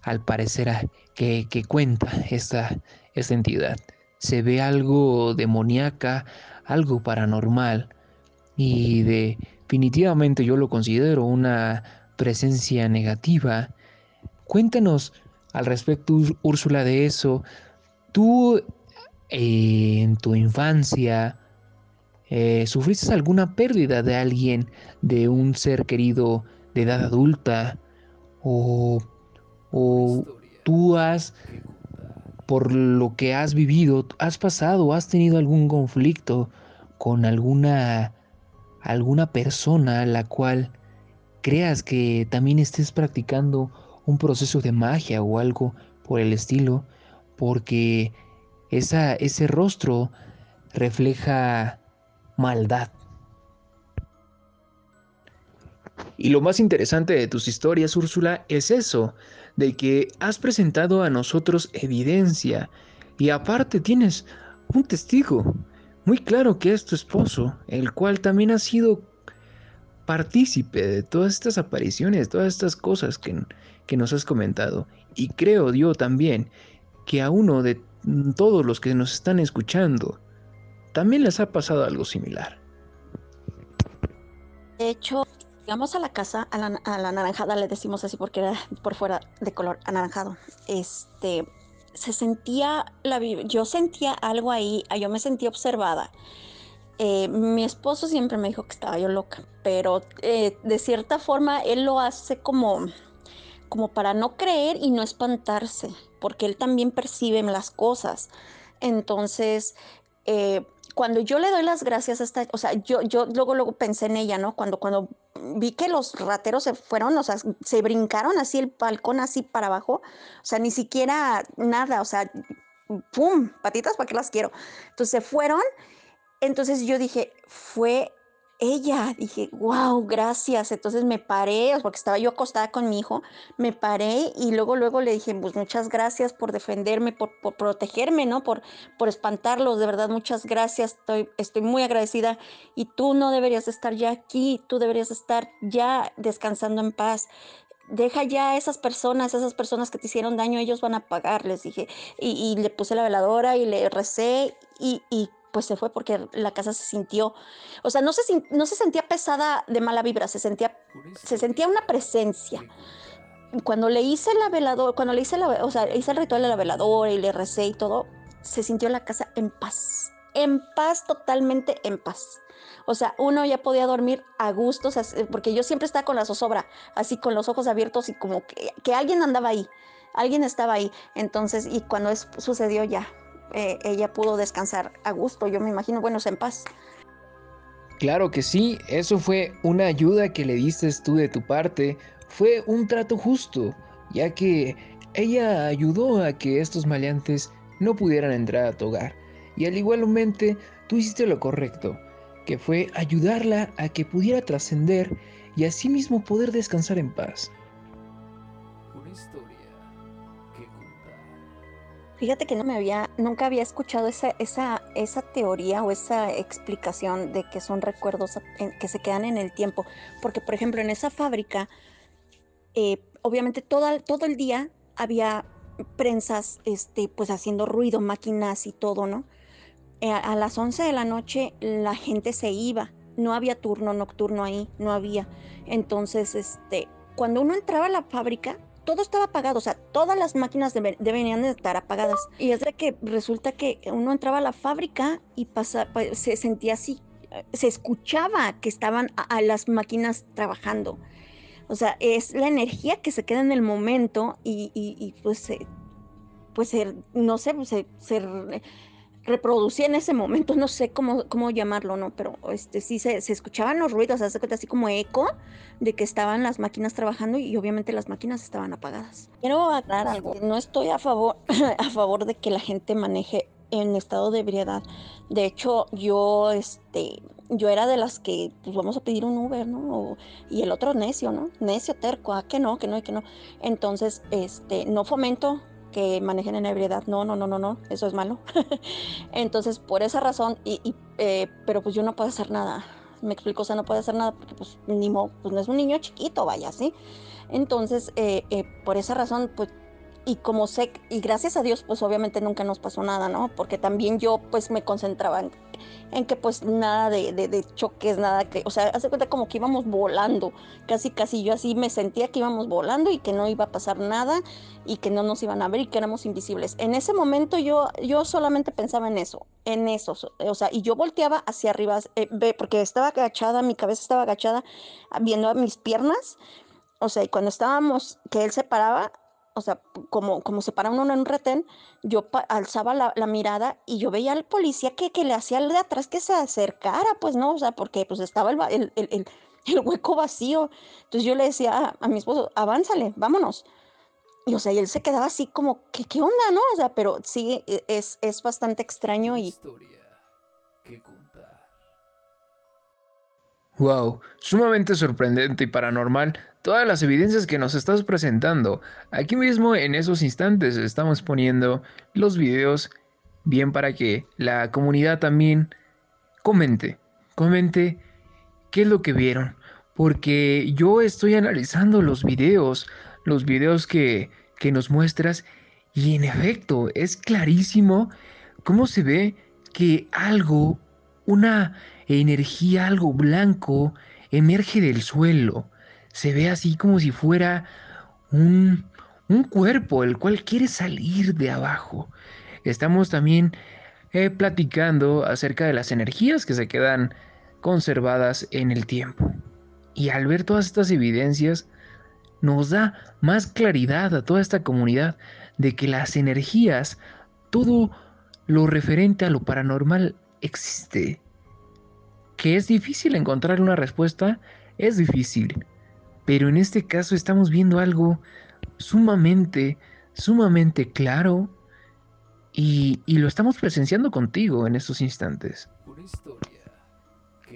al parecer que, que cuenta esta, esta entidad. Se ve algo demoníaca, algo paranormal y definitivamente yo lo considero una presencia negativa. Cuéntanos al respecto, Úrsula, de eso. Tú eh, en tu infancia eh, sufriste alguna pérdida de alguien, de un ser querido de edad adulta o o tú has, por lo que has vivido, has pasado, has tenido algún conflicto con alguna, alguna persona a la cual creas que también estés practicando un proceso de magia o algo por el estilo, porque esa, ese rostro refleja maldad. Y lo más interesante de tus historias, Úrsula, es eso, de que has presentado a nosotros evidencia y aparte tienes un testigo muy claro que es tu esposo, el cual también ha sido partícipe de todas estas apariciones, todas estas cosas que, que nos has comentado. Y creo yo también que a uno de todos los que nos están escuchando también les ha pasado algo similar. De hecho, Llegamos a la casa, a la, anaranjada, le decimos así porque era por fuera de color anaranjado. Este, se sentía, la, yo sentía algo ahí, yo me sentía observada. Eh, mi esposo siempre me dijo que estaba yo loca, pero eh, de cierta forma él lo hace como, como para no creer y no espantarse, porque él también percibe las cosas. Entonces, eh, cuando yo le doy las gracias a esta, o sea, yo, yo luego, luego pensé en ella, ¿no? Cuando, cuando vi que los rateros se fueron, o sea, se brincaron así el balcón así para abajo, o sea, ni siquiera nada, o sea, ¡pum! Patitas, ¿para qué las quiero? Entonces se fueron, entonces yo dije, fue ella, dije, wow, gracias. Entonces me paré, porque estaba yo acostada con mi hijo, me paré y luego, luego le dije, pues muchas gracias por defenderme, por, protegerme, ¿no? Por, por espantarlos, de verdad, muchas gracias, estoy, estoy muy agradecida. Y tú no deberías estar ya aquí, tú deberías estar ya descansando en paz deja ya a esas personas, esas personas que te hicieron daño, ellos van a pagar, les dije. Y, le puse la veladora y le recé y, y, pues se fue porque la casa se sintió, o sea, no se, no se sentía pesada de mala vibra, se sentía, se sentía una presencia. Cuando le hice la veladora, cuando le hice la, o sea, hice el ritual de la veladora y le recé y todo, se sintió la casa en paz, en paz, totalmente en paz. O sea, uno ya podía dormir a gusto, porque yo siempre estaba con la zozobra, así con los ojos abiertos y como que, que alguien andaba ahí, alguien estaba ahí. Entonces, y cuando eso sucedió ya, eh, ella pudo descansar a gusto, yo me imagino, bueno, en paz. Claro que sí, eso fue una ayuda que le diste tú de tu parte, fue un trato justo, ya que ella ayudó a que estos maleantes no pudieran entrar a tu hogar. Y al igualmente, tú hiciste lo correcto, que fue ayudarla a que pudiera trascender y asimismo poder descansar en paz. Fíjate que no me había, nunca había escuchado esa, esa, esa teoría o esa explicación de que son recuerdos que se quedan en el tiempo. Porque, por ejemplo, en esa fábrica, eh, obviamente todo, todo el día había prensas, este, pues haciendo ruido, máquinas y todo, ¿no? Eh, a las 11 de la noche la gente se iba, no había turno nocturno ahí, no había. Entonces, este, cuando uno entraba a la fábrica, todo estaba apagado, o sea, todas las máquinas deberían de estar apagadas. Y es de que resulta que uno entraba a la fábrica y se sentía así, se escuchaba que estaban a, las máquinas trabajando. O sea, es la energía que se queda en el momento y, pues, pues no sé, se, se reproducía en ese momento, no sé cómo, cómo llamarlo, ¿no? Pero este, sí se, escuchaban los ruidos, hace cuenta así como eco de que estaban las máquinas trabajando y obviamente las máquinas estaban apagadas. Quiero aclarar algo, no estoy a favor, a favor de que la gente maneje en estado de ebriedad. De hecho, yo, este, yo era de las que, pues vamos a pedir un Uber, ¿no? y el otro necio, ¿no? Necio, terco, que no, que no, que no. Entonces, este, no fomento que manejen en ebriedad. No, no, no, no, no, eso es malo. Entonces, por esa razón, y, eh, pero pues yo no puedo hacer nada. Me explico, o sea, no puedo hacer nada porque pues ni pues no es un niño chiquito, vaya, ¿sí? Entonces, eh, eh, por esa razón, pues y como sé, y gracias a Dios, pues obviamente nunca nos pasó nada, ¿no? Porque también yo pues me concentraba en, en que pues nada de, de, choques, nada que, o sea, hace cuenta como que íbamos volando, casi casi yo así me sentía que íbamos volando y que no iba a pasar nada y que no nos iban a ver y que éramos invisibles. En ese momento yo, yo solamente pensaba en eso, en eso, o sea, y yo volteaba hacia arriba, eh, porque estaba agachada, mi cabeza estaba agachada, viendo mis piernas, o sea, y cuando estábamos, que él se paraba, o sea, como, como se para uno en un retén, yo alzaba la, mirada y yo veía al policía que, que le hacía al de atrás que se acercara, pues no, o sea, porque pues estaba el, el, el, hueco vacío. Entonces yo le decía a, mi esposo, avánzale, vámonos. Y o sea, y él se quedaba así como, ¿qué, qué onda, no? O sea, pero sí, e, es, es bastante extraño y... Historia que Wow, sumamente sorprendente y paranormal todas las evidencias que nos estás presentando. Aquí mismo en esos instantes estamos poniendo los videos bien para que la comunidad también comente, comente qué es lo que vieron, porque yo estoy analizando los videos, los videos que, que nos muestras y en efecto es clarísimo cómo se ve que algo, una energía, algo blanco, emerge del suelo. Se ve así como si fuera un, un cuerpo el cual quiere salir de abajo. Estamos también eh, platicando acerca de las energías que se quedan conservadas en el tiempo. Y al ver todas estas evidencias, nos da más claridad a toda esta comunidad de que las energías, todo lo referente a lo paranormal existe que es difícil encontrar una respuesta, es difícil. Pero en este caso estamos viendo algo sumamente, sumamente claro y, lo estamos presenciando contigo en estos instantes. Una historia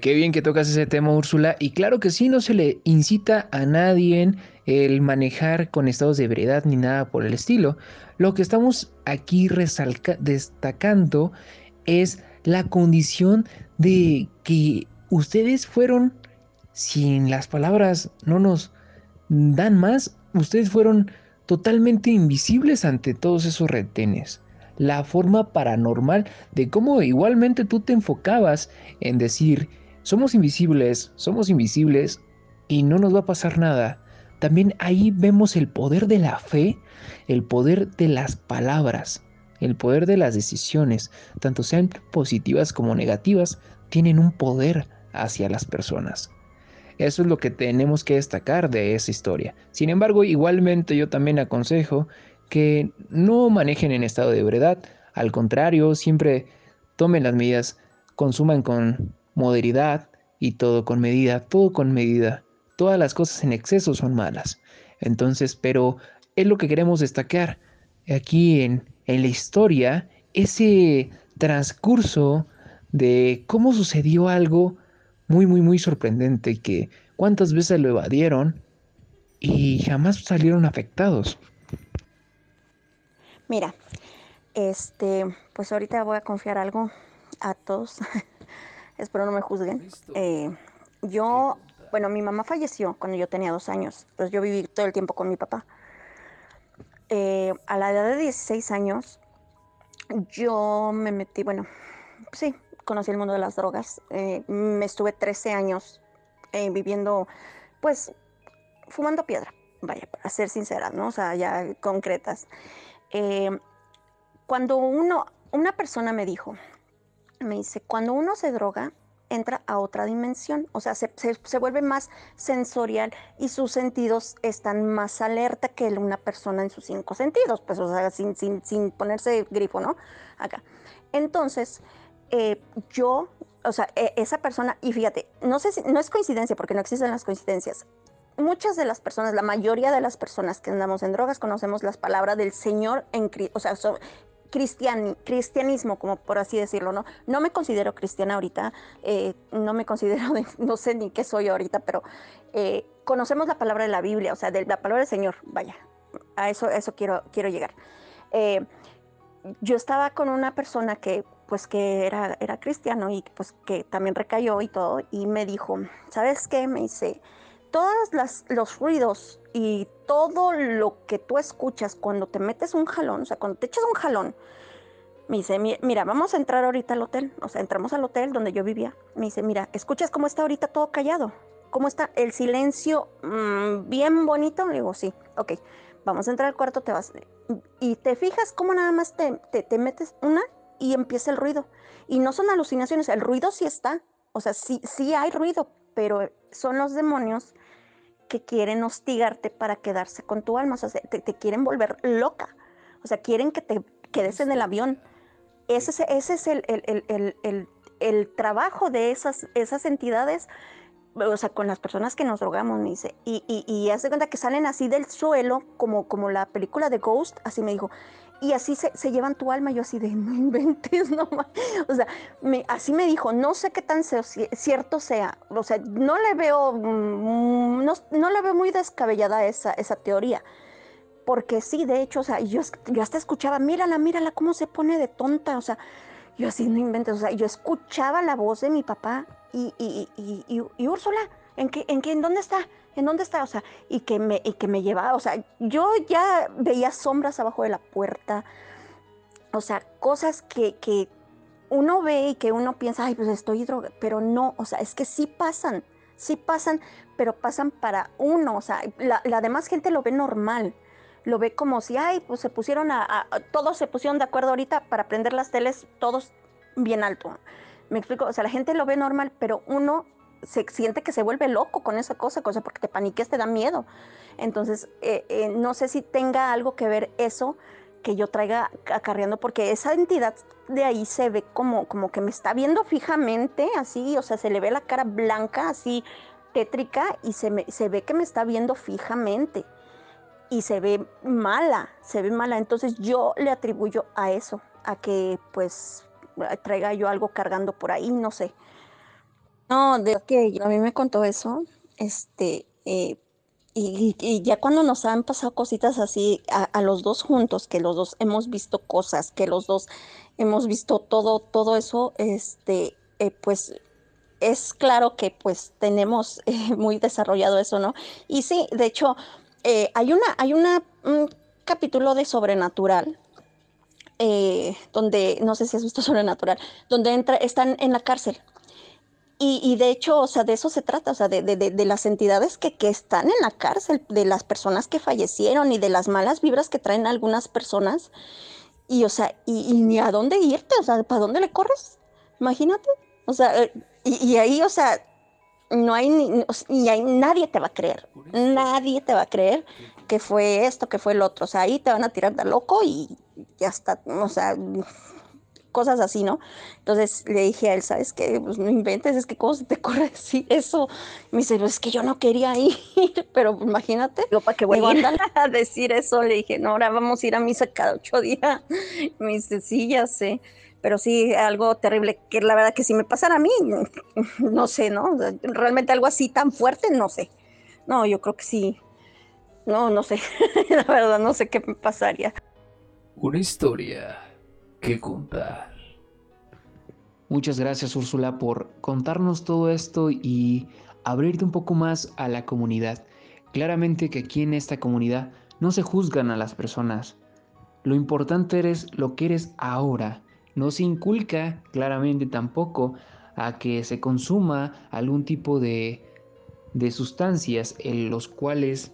Qué bien que tocas ese tema, Úrsula. Y claro que sí, no se le incita a nadie el manejar con estados de ebriedad ni nada por el estilo. Lo que estamos aquí destacando es la condición de que ustedes fueron, sin las palabras no nos dan más, ustedes fueron totalmente invisibles ante todos esos retenes. La forma paranormal de cómo igualmente tú te enfocabas en decir, somos invisibles, somos invisibles y no nos va a pasar nada. También ahí vemos el poder de la fe, el poder de las palabras, el poder de las decisiones, tanto sean positivas como negativas, tienen un poder hacia las personas. Eso es lo que tenemos que destacar de esa historia. Sin embargo, igualmente yo también aconsejo que no manejen en estado de ebriedad, al contrario, siempre tomen las medidas, consuman con moderidad y todo con medida, todo con medida. Todas las cosas en exceso son malas. Entonces, pero es lo que queremos destacar aquí en, en la historia, ese transcurso de cómo sucedió algo muy, muy, muy sorprendente que cuántas veces lo evadieron y jamás salieron afectados. Mira, este, pues ahorita voy a confiar algo a todos. Espero no me juzguen. Eh, yo, bueno, mi mamá falleció cuando yo tenía dos años. Pues yo viví todo el tiempo con mi papá. Eh, a la edad de 16 años, yo me metí, bueno, sí, conocí el mundo de las drogas. Eh, me estuve 13 años eh, viviendo, pues, fumando piedra, vaya, para ser sincera, ¿no? O sea, ya concretas. Eh, cuando uno, una persona me dijo, me dice, cuando uno se droga, entra a otra dimensión, o sea, se, se, vuelve más sensorial y sus sentidos están más alerta que una persona en sus cinco sentidos, pues, o sea, sin, sin, sin ponerse grifo, ¿no? Acá. Entonces, eh, yo, o sea, e, esa persona, y fíjate, no sé si, no es coincidencia porque no existen las coincidencias. Muchas de las personas, la mayoría de las personas que andamos en drogas conocemos las palabras del Señor en, o sea, cristianismo, como por así decirlo, ¿no? No me considero cristiana ahorita, eh, no me considero, no sé ni qué soy ahorita, pero eh, conocemos la palabra de la Biblia, o sea, de la palabra del Señor, vaya, a eso, eso quiero, quiero llegar. yo estaba con una persona que pues que era, era cristiano y pues que también recayó y todo, y me dijo, ¿sabes qué? Me dice, todos los ruidos y todo lo que tú escuchas cuando te metes un jalón, o sea, cuando te echas un jalón, me dice, mira, vamos a entrar ahorita al hotel, o sea, entramos al hotel donde yo vivía, me dice, mira, ¿escuchas cómo está ahorita todo callado? ¿Cómo está el silencio mm, bien bonito? Le digo, sí, ok, vamos a entrar al cuarto, te vas, y te fijas cómo nada más te, te, te metes una y empieza el ruido. Y no son alucinaciones, el ruido sí está, o sea, sí, sí hay ruido, pero son los demonios que quieren hostigarte para quedarse con tu alma, o sea, te, quieren volver loca, o sea, quieren que te quedes en el avión. Ese, ese es el, el, trabajo de esas, esas entidades, o sea, con las personas que nos drogamos, me dice. Y, y, y hace cuenta que salen así del suelo, como, como la película de Ghost, así me dijo y así se, llevan tu alma. Yo así de, no inventes, no O sea, me, así me dijo, no sé qué tan cierto sea. O sea, no le veo, mm, no, no le veo muy descabellada esa, esa teoría. Porque sí, de hecho, o sea, yo, yo hasta escuchaba, mírala, mírala, cómo se pone de tonta. O sea, yo así no inventes. O sea, yo escuchaba la voz de mi papá y, y, y, y, y Úrsula, ¿en qué, en qué, en dónde está? ¿en dónde está? O sea, y que me, y que me llevaba, o sea, yo ya veía sombras abajo de la puerta, o sea, cosas que, que uno ve y que uno piensa, ay, pues estoy droga, pero no, o sea, es que sí pasan, sí pasan, pero pasan para uno, o sea, la, demás gente lo ve normal, lo ve como si, ay, pues se pusieron a, todos se pusieron de acuerdo ahorita para prender las teles, todos bien alto. Me explico, o sea, la gente lo ve normal, pero uno se siente que se vuelve loco con esa cosa, cosa porque te paniqueas, te da miedo. Entonces, eh, eh, no sé si tenga algo que ver eso que yo traiga acarreando, porque esa entidad de ahí se ve como, como que me está viendo fijamente, así, o sea, se le ve la cara blanca, así, tétrica, y se, se ve que me está viendo fijamente. Y se ve mala, se ve mala. Entonces yo le atribuyo a eso, a que pues traiga yo algo cargando por ahí, no sé. No, de que a mí me contó eso, este, eh, y, y ya cuando nos han pasado cositas así a, a los dos juntos, que los dos hemos visto cosas, que los dos hemos visto todo, todo eso, este, eh, pues es claro que pues tenemos eh, muy desarrollado eso, ¿no? Y sí, de hecho, eh, hay una, hay una, un capítulo de Sobrenatural, eh, donde, no sé si has visto Sobrenatural, donde entra, están en la cárcel. Y, y de hecho, o sea, de eso se trata, o sea, de, de, de, de las entidades que, que están en la cárcel, de las personas que fallecieron y de las malas vibras que traen algunas personas. Y, o sea, y, y ni a dónde irte, o sea, ¿para dónde le corres? Imagínate. O sea, eh, y, y ahí, o sea, no hay ni, y ahí nadie te va a creer. Nadie te va a creer que fue esto, que fue el otro. O sea, ahí te van a tirar de loco y ya está, o sea, cosas así, ¿no? Entonces le dije a él, ¿sabes qué? Pues no inventes, es que cómo se te ocurre decir eso. Me dice, pues es que yo no quería ir, pero imagínate. Digo, ¿para qué voy a ir a decir eso? Le dije, no, ahora vamos a ir a misa cada ocho días. Me dice, sí, ya sé pero sí algo terrible, que la verdad que si me pasara a mí, no sé, ¿no? Realmente algo así tan fuerte, no sé. No, yo creo que sí. No, no sé. la verdad, no sé qué me pasaría. Una historia que contar. Muchas gracias Úrsula por contarnos todo esto y abrirte un poco más a la comunidad. Claramente que aquí en esta comunidad no se juzgan a las personas. Lo importante es lo que eres ahora no se inculca claramente tampoco a que se consuma algún tipo de, de sustancias en los cuales,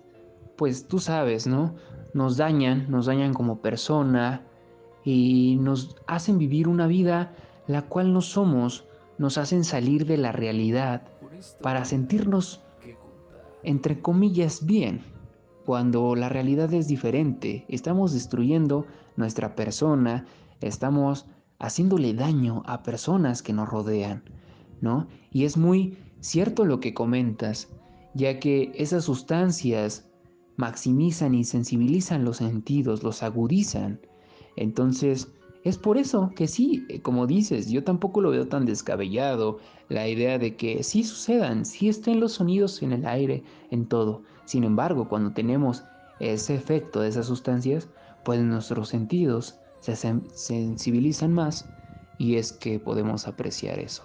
pues tú sabes, ¿no? Nos dañan, nos dañan como persona y nos hacen vivir una vida la cual no somos, nos hacen salir de la realidad para sentirnos, entre comillas, bien, cuando la realidad es diferente. Estamos destruyendo nuestra persona, estamos haciéndole daño a personas que nos rodean, ¿no? Y es muy cierto lo que comentas, ya que esas sustancias maximizan y sensibilizan los sentidos, los agudizan. Entonces, es por eso que sí, eh, como dices, yo tampoco lo veo tan descabellado la idea de que sí sucedan, sí estén los sonidos en el aire, en todo. Sin embargo, cuando tenemos ese efecto de esas sustancias, pues nuestros sentidos se sensibilizan más y es que podemos apreciar eso.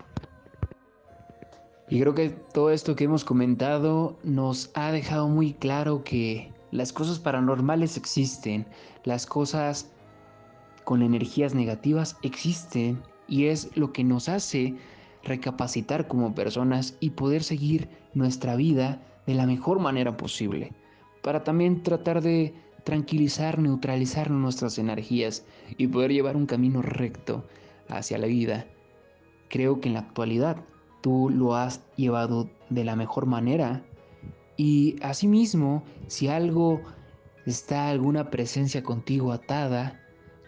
Y creo que todo esto que hemos comentado nos ha dejado muy claro que las cosas paranormales existen, las cosas con energías negativas existen y es lo que nos hace recapacitar como personas y poder seguir nuestra vida de la mejor manera posible. Para también tratar de tranquilizar, neutralizar nuestras energías y poder llevar un camino recto hacia la vida. Creo que en la actualidad tú lo has llevado de la mejor manera y asimismo, si algo está alguna presencia contigo atada,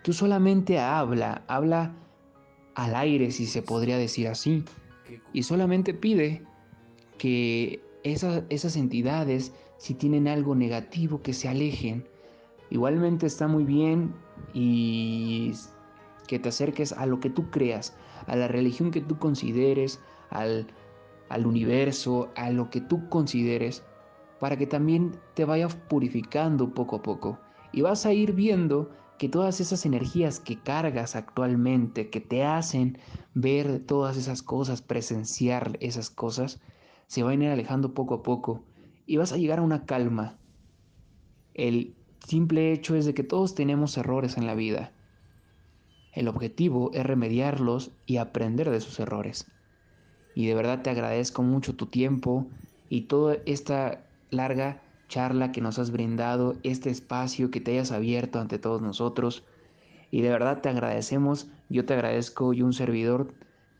tú solamente habla, habla al aire si se podría decir así, y solamente pide que esas, esas entidades, si tienen algo negativo, que se alejen, Igualmente está muy bien y que te acerques a lo que tú creas, a la religión que tú consideres, al, al universo, a lo que tú consideres, para que también te vaya purificando poco a poco. Y vas a ir viendo que todas esas energías que cargas actualmente, que te hacen ver todas esas cosas, presenciar esas cosas, se van a ir alejando poco a poco y vas a llegar a una calma. El simple hecho es de que todos tenemos errores en la vida. El objetivo es remediarlos y aprender de sus errores. Y de verdad te agradezco mucho tu tiempo y toda esta larga charla que nos has brindado, este espacio que te hayas abierto ante todos nosotros. Y de verdad te agradecemos, yo te agradezco y un servidor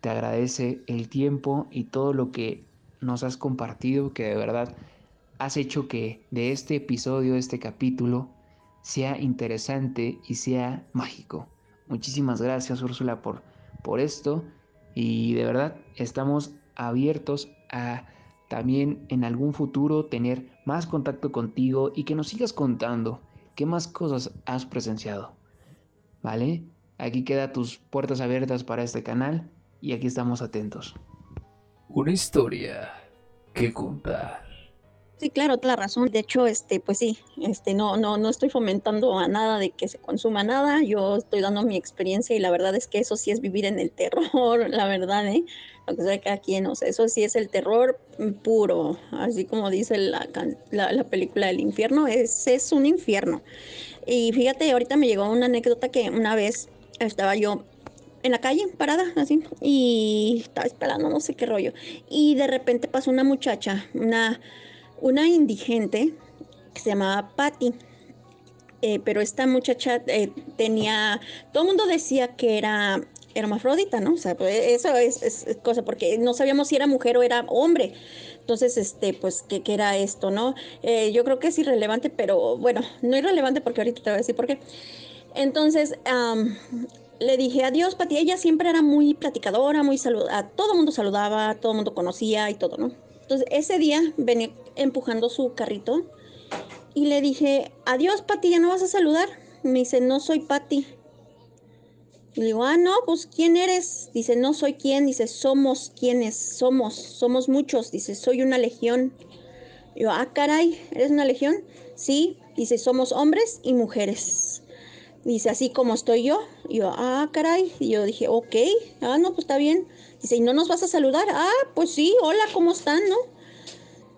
te agradece el tiempo y todo lo que nos has compartido, que de verdad has hecho que de este episodio, este capítulo, sea interesante y sea mágico. Muchísimas gracias Úrsula por, por esto y de verdad estamos abiertos a también en algún futuro tener más contacto contigo y que nos sigas contando qué más cosas has presenciado. ¿Vale? Aquí queda tus puertas abiertas para este canal y aquí estamos atentos. Una historia que contar. Sí, claro, toda la razón. De hecho, este, pues sí, este, no, no, no estoy fomentando a nada de que se consuma nada. Yo estoy dando mi experiencia y la verdad es que eso sí es vivir en el terror, la verdad, ¿eh? Lo que sea cada quien, o sea, eso sí es el terror puro, así como dice la, la, la película del infierno, es, es un infierno. Y fíjate, ahorita me llegó una anécdota que una vez estaba yo en la calle, parada, así, y estaba esperando no sé qué rollo. Y de repente pasó una muchacha, una, una indigente, que se llamaba Patty. Eh, pero esta muchacha eh, tenía, todo el mundo decía que era hermafrodita, ¿no? O sea, pues, eso es, cosa, porque no sabíamos si era mujer o era hombre. Entonces, este, pues, ¿qué, era esto, no? Eh, yo creo que es irrelevante, pero bueno, no irrelevante porque ahorita te voy a decir por qué. Entonces, le dije adiós, Pati. Ella siempre era muy platicadora, muy saludada. Todo mundo saludaba, todo mundo conocía y todo, ¿no? Entonces, ese día venía empujando su carrito y le dije, adiós, Pati, ¿ya no vas a saludar? Me dice, no soy Pati. Le digo, ah, no, pues ¿quién eres? Dice, no soy quién. Dice, somos quienes, somos, somos muchos. Dice, soy una legión. Yo, ah, caray, ¿eres una legión? Sí. Dice, somos hombres y mujeres. Dice, así como estoy yo. Yo, ah, caray. Y yo dije, ok, ah, no, pues está bien. Dice, ¿y no nos vas a saludar? Ah, pues sí, hola, ¿cómo están, no?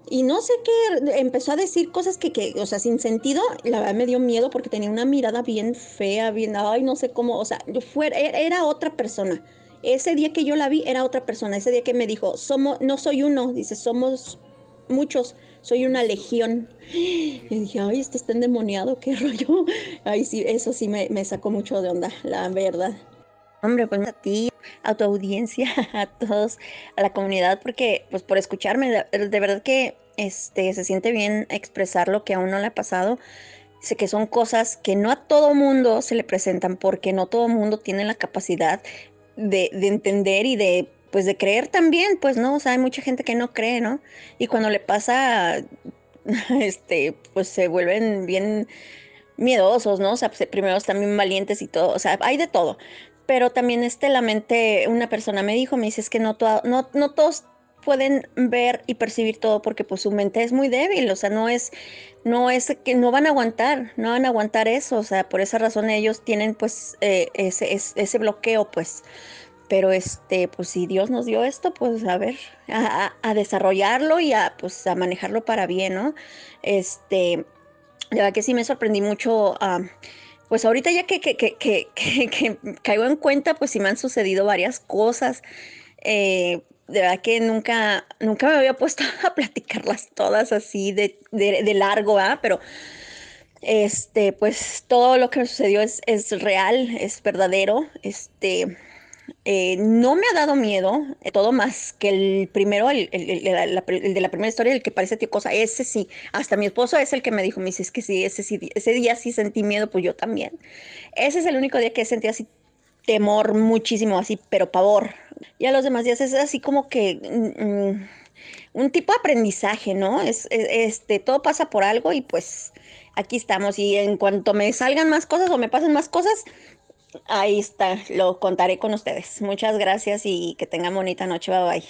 Y no sé qué, empezó a decir cosas que, que, o sea, sin sentido. La verdad me dio miedo porque tenía una mirada bien fea, bien, ay, no sé cómo, o sea, fuera, e, era otra persona. Ese día que yo la vi era otra persona. Ese día que me dijo, somos, no soy uno, dice, somos muchos soy una legión. Y dije, ay, esto está endemoniado, qué rollo. Ay, sí, eso sí me, sacó mucho de onda, la verdad. Hombre, pues a ti, a tu audiencia, a todos, a la comunidad, porque pues por escucharme, de, verdad que este, se siente bien expresar lo que a uno le ha pasado. Sé que son cosas que no a todo mundo se le presentan porque no todo mundo tiene la capacidad de, de entender y de pues de creer también, pues no, o sea, hay mucha gente que no cree, ¿no? Y cuando le pasa, este, pues se vuelven bien miedosos, ¿no? O sea, primero están bien valientes y todo, o sea, hay de todo. Pero también este, la mente, una persona me dijo, me dice, es que no, no, no todos pueden ver y percibir todo porque pues su mente es muy débil, o sea, no es, no es que no van a aguantar, no van a aguantar eso, o sea, por esa razón ellos tienen pues eh, ese, ese bloqueo, pues. Pero este, pues si Dios nos dio esto, pues a ver, a, desarrollarlo y a pues a manejarlo para bien, ¿no? Este, la verdad que sí me sorprendí mucho. Pues ahorita ya que, que, que, que, caigo en cuenta, pues sí me han sucedido varias cosas. Eh, de verdad que nunca, nunca me había puesto a platicarlas todas así de, de, largo, ¿ah? Pero este, pues todo lo que me sucedió es, es real, es verdadero. Este, eh, no me ha dado miedo, eh, todo más que el primero, el, de la primera historia, el que parece tío cosa, ese sí, hasta mi esposo es el que me dijo, me dice, es que sí, ese sí, ese día sí sentí miedo, pues yo también. Ese es el único día que sentí así temor muchísimo, así, pero pavor. Y a los demás días es así como que mm, mm, un tipo de aprendizaje, ¿no? Es, este, todo pasa por algo y pues aquí estamos. Y en cuanto me salgan más cosas o me pasen más cosas, Ahí está, lo contaré con ustedes. Muchas gracias y que tengan bonita noche. Bye bye.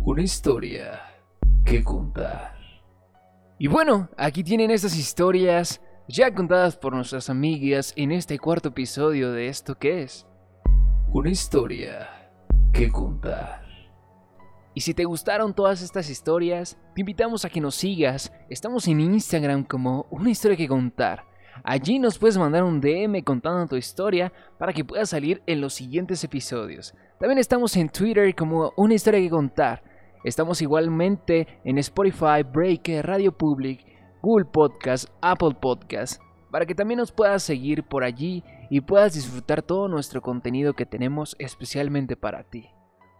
Una historia que contar. Y bueno, aquí tienen estas historias ya contadas por nuestras amigas en este cuarto episodio de esto que es. Una historia que contar. Y si te gustaron todas estas historias, te invitamos a que nos sigas. Estamos en Instagram como Una historia que contar. Allí nos puedes mandar un DM contando tu historia para que puedas salir en los siguientes episodios. También estamos en Twitter como una historia que contar. Estamos igualmente en Spotify, Breaker, Radio Public, Google Podcast, Apple Podcast, para que también nos puedas seguir por allí y puedas disfrutar todo nuestro contenido que tenemos especialmente para ti.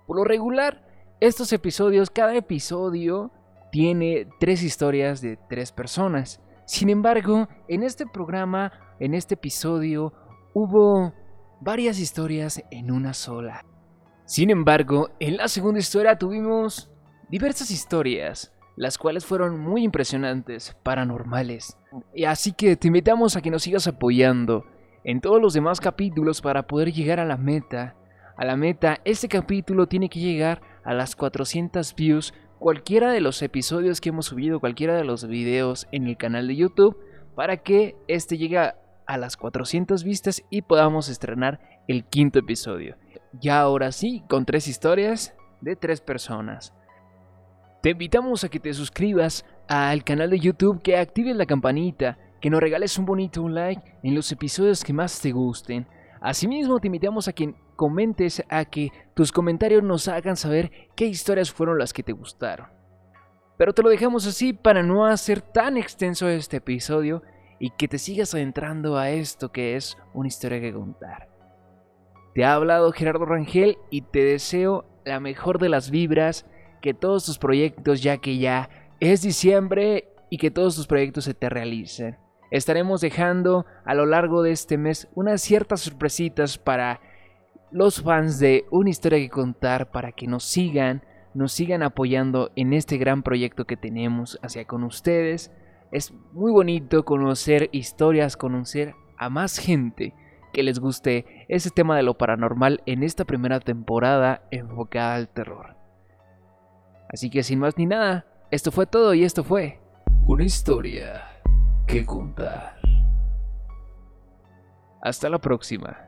Por lo regular, estos episodios, cada episodio tiene tres historias de tres personas. Sin embargo, en este programa, en este episodio, hubo varias historias en una sola. Sin embargo, en la segunda historia tuvimos diversas historias, las cuales fueron muy impresionantes, paranormales. Y así que te invitamos a que nos sigas apoyando en todos los demás capítulos para poder llegar a la meta a la meta. Este capítulo tiene que llegar a las 400 views. Cualquiera de los episodios que hemos subido, cualquiera de los videos en el canal de YouTube, para que este llegue a las 400 vistas y podamos estrenar el quinto episodio. Ya ahora sí, con tres historias de tres personas. Te invitamos a que te suscribas al canal de YouTube, que actives la campanita, que nos regales un bonito like en los episodios que más te gusten. Asimismo, te invitamos a que comentes, a que tus comentarios nos hagan saber qué historias fueron las que te gustaron. Pero te lo dejamos así para no hacer tan extenso este episodio y que te sigas adentrando a esto que es una historia que contar. Te ha hablado Gerardo Rangel y te deseo la mejor de las vibras, que todos tus proyectos, ya que ya es diciembre y que todos tus proyectos se te realicen. Estaremos dejando a lo largo de este mes unas ciertas sorpresitas para los fans de Una historia que contar, para que nos sigan, nos sigan apoyando en este gran proyecto que tenemos hacia con ustedes. Es muy bonito conocer historias, conocer a más gente que les guste ese tema de lo paranormal en esta primera temporada enfocada al terror. Así que sin más ni nada, esto fue todo y esto fue Una historia que contar. Hasta la próxima.